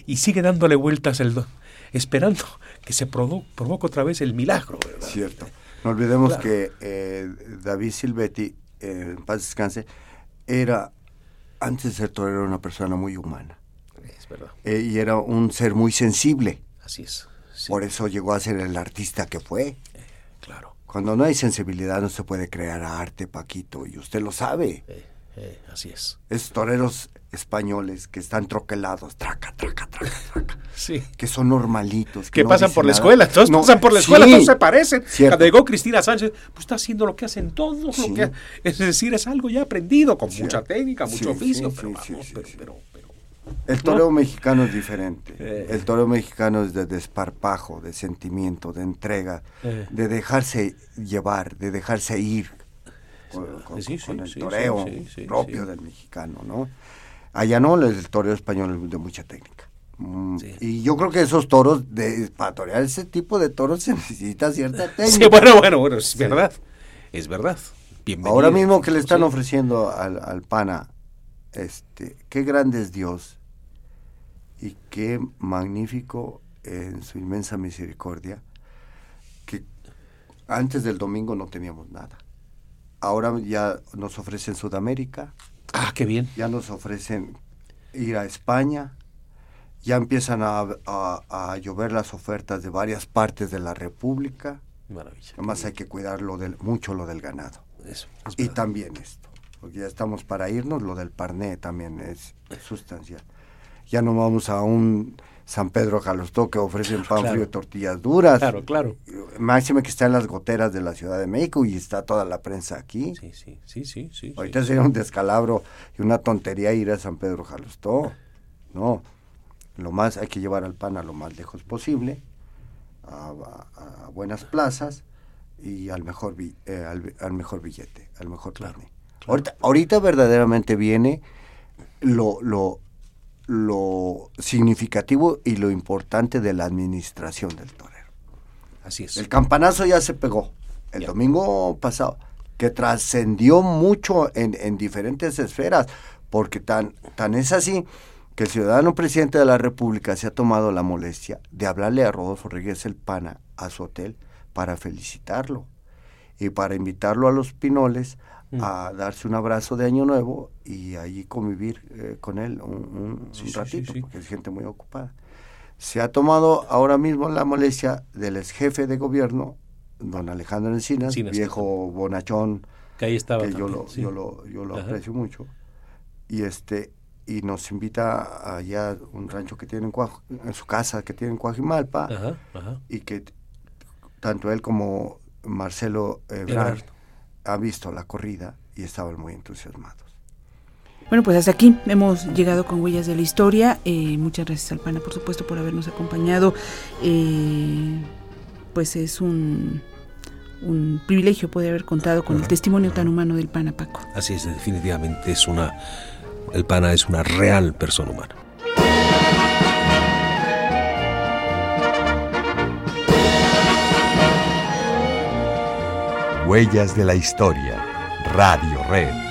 y sigue dándole vueltas el do- esperando que se provoque otra vez el milagro, ¿verdad? Cierto. No olvidemos Claro. que eh, David Silvetti, eh, en paz descanse, era, antes de ser torero, era una persona muy humana. Es verdad, Eh, y era un ser muy sensible. así es. Sí, Por eso llegó a ser el artista que fue. claro, Cuando no hay sensibilidad no se puede crear arte, Paquito, y usted lo sabe. eh, eh, así es. Esos toreros españoles que están troquelados, traca, traca, traca, traca, Sí. que son normalitos. Que no pasan por la escuela, todos No, pasan por la sí, escuela, todos se parecen. cierto. Cuando llegó Cristina Sánchez, pues está haciendo lo que hacen todos, Sí. lo que, es decir, es algo ya aprendido, con Sí. mucha técnica, Sí, mucho sí, oficio, sí, pero sí, vamos, sí, sí. pero, pero, El toreo mexicano es diferente. Eh. El toreo mexicano es de desparpajo, de sentimiento, de entrega, Eh. de dejarse llevar, de dejarse ir con, con- Sí, sí, con el sí, toreo propio del mexicano, ¿no? Allá no, el toreo español es de mucha técnica. Mm, Sí. Y yo creo que esos toros, de, para torear ese tipo de toros se necesita cierta técnica. Sí, bueno, bueno, bueno, es verdad, es verdad. Bienvenido. Ahora mismo que le están ofreciendo al, al pana, este, qué grande es Dios y qué magnífico en su inmensa misericordia, que antes del domingo no teníamos nada. Ahora ya nos ofrecen Sudamérica, Ah, qué bien. ya nos ofrecen ir a España, ya empiezan a, a- a llover las ofertas de varias partes de la República, Maravilla. además hay que cuidar lo del, mucho lo del ganado. Eso, es Y también esto, porque ya estamos para irnos, lo del parné también es sustancial. Ya no vamos a un San Pedro Jalostó que ofrecen pan Claro. frío y tortillas duras. Claro, claro. Máxime que está en las goteras de la Ciudad de México y está toda la prensa aquí. Sí, sí, sí, sí, sí. Ahorita sí. sería un descalabro y una tontería ir a San Pedro Jalostó. No, lo más hay que llevar al pan a lo más lejos posible, a, a- a buenas plazas y al mejor eh, al, al mejor billete, al mejor Claro, carne. claro. Ahorita, ahorita verdaderamente viene lo, lo, lo significativo y lo importante de la administración del torero. Así es. El campanazo ya se pegó el Ya. domingo pasado, que trascendió mucho en, en diferentes esferas, porque tan, tan es así que el ciudadano presidente de la República se ha tomado la molestia de hablarle a Rodolfo Rodríguez el Pana a su hotel para felicitarlo y para invitarlo a los Pinoles Mm. a darse un abrazo de Año Nuevo y allí convivir eh, con él un, un- Sí, un sí, sí, ratito, sí. porque es gente muy ocupada. Se ha tomado ahora mismo la molestia del ex jefe de gobierno, don Alejandro Encinas, Encinas, viejo bonachón, Que ahí estaba que yo lo, yo lo, yo lo Ajá. aprecio mucho. Y este y nos invita allá a un rancho que tiene en, Cuaj- en su casa que tiene en Coajimalpa Ajá, ajá. y que tanto él como Marcelo Ebrard Ebrard. Han visto la corrida y estaban muy entusiasmados. Bueno, pues hasta aquí hemos llegado con Huellas de la Historia. Eh, muchas gracias al PANA, por supuesto, por habernos acompañado. Eh, pues es un, un privilegio poder haber contado con el testimonio tan humano del pana Paco. Así es, definitivamente es una, el pana es una real persona humana. Huellas de la Historia, Radio Red.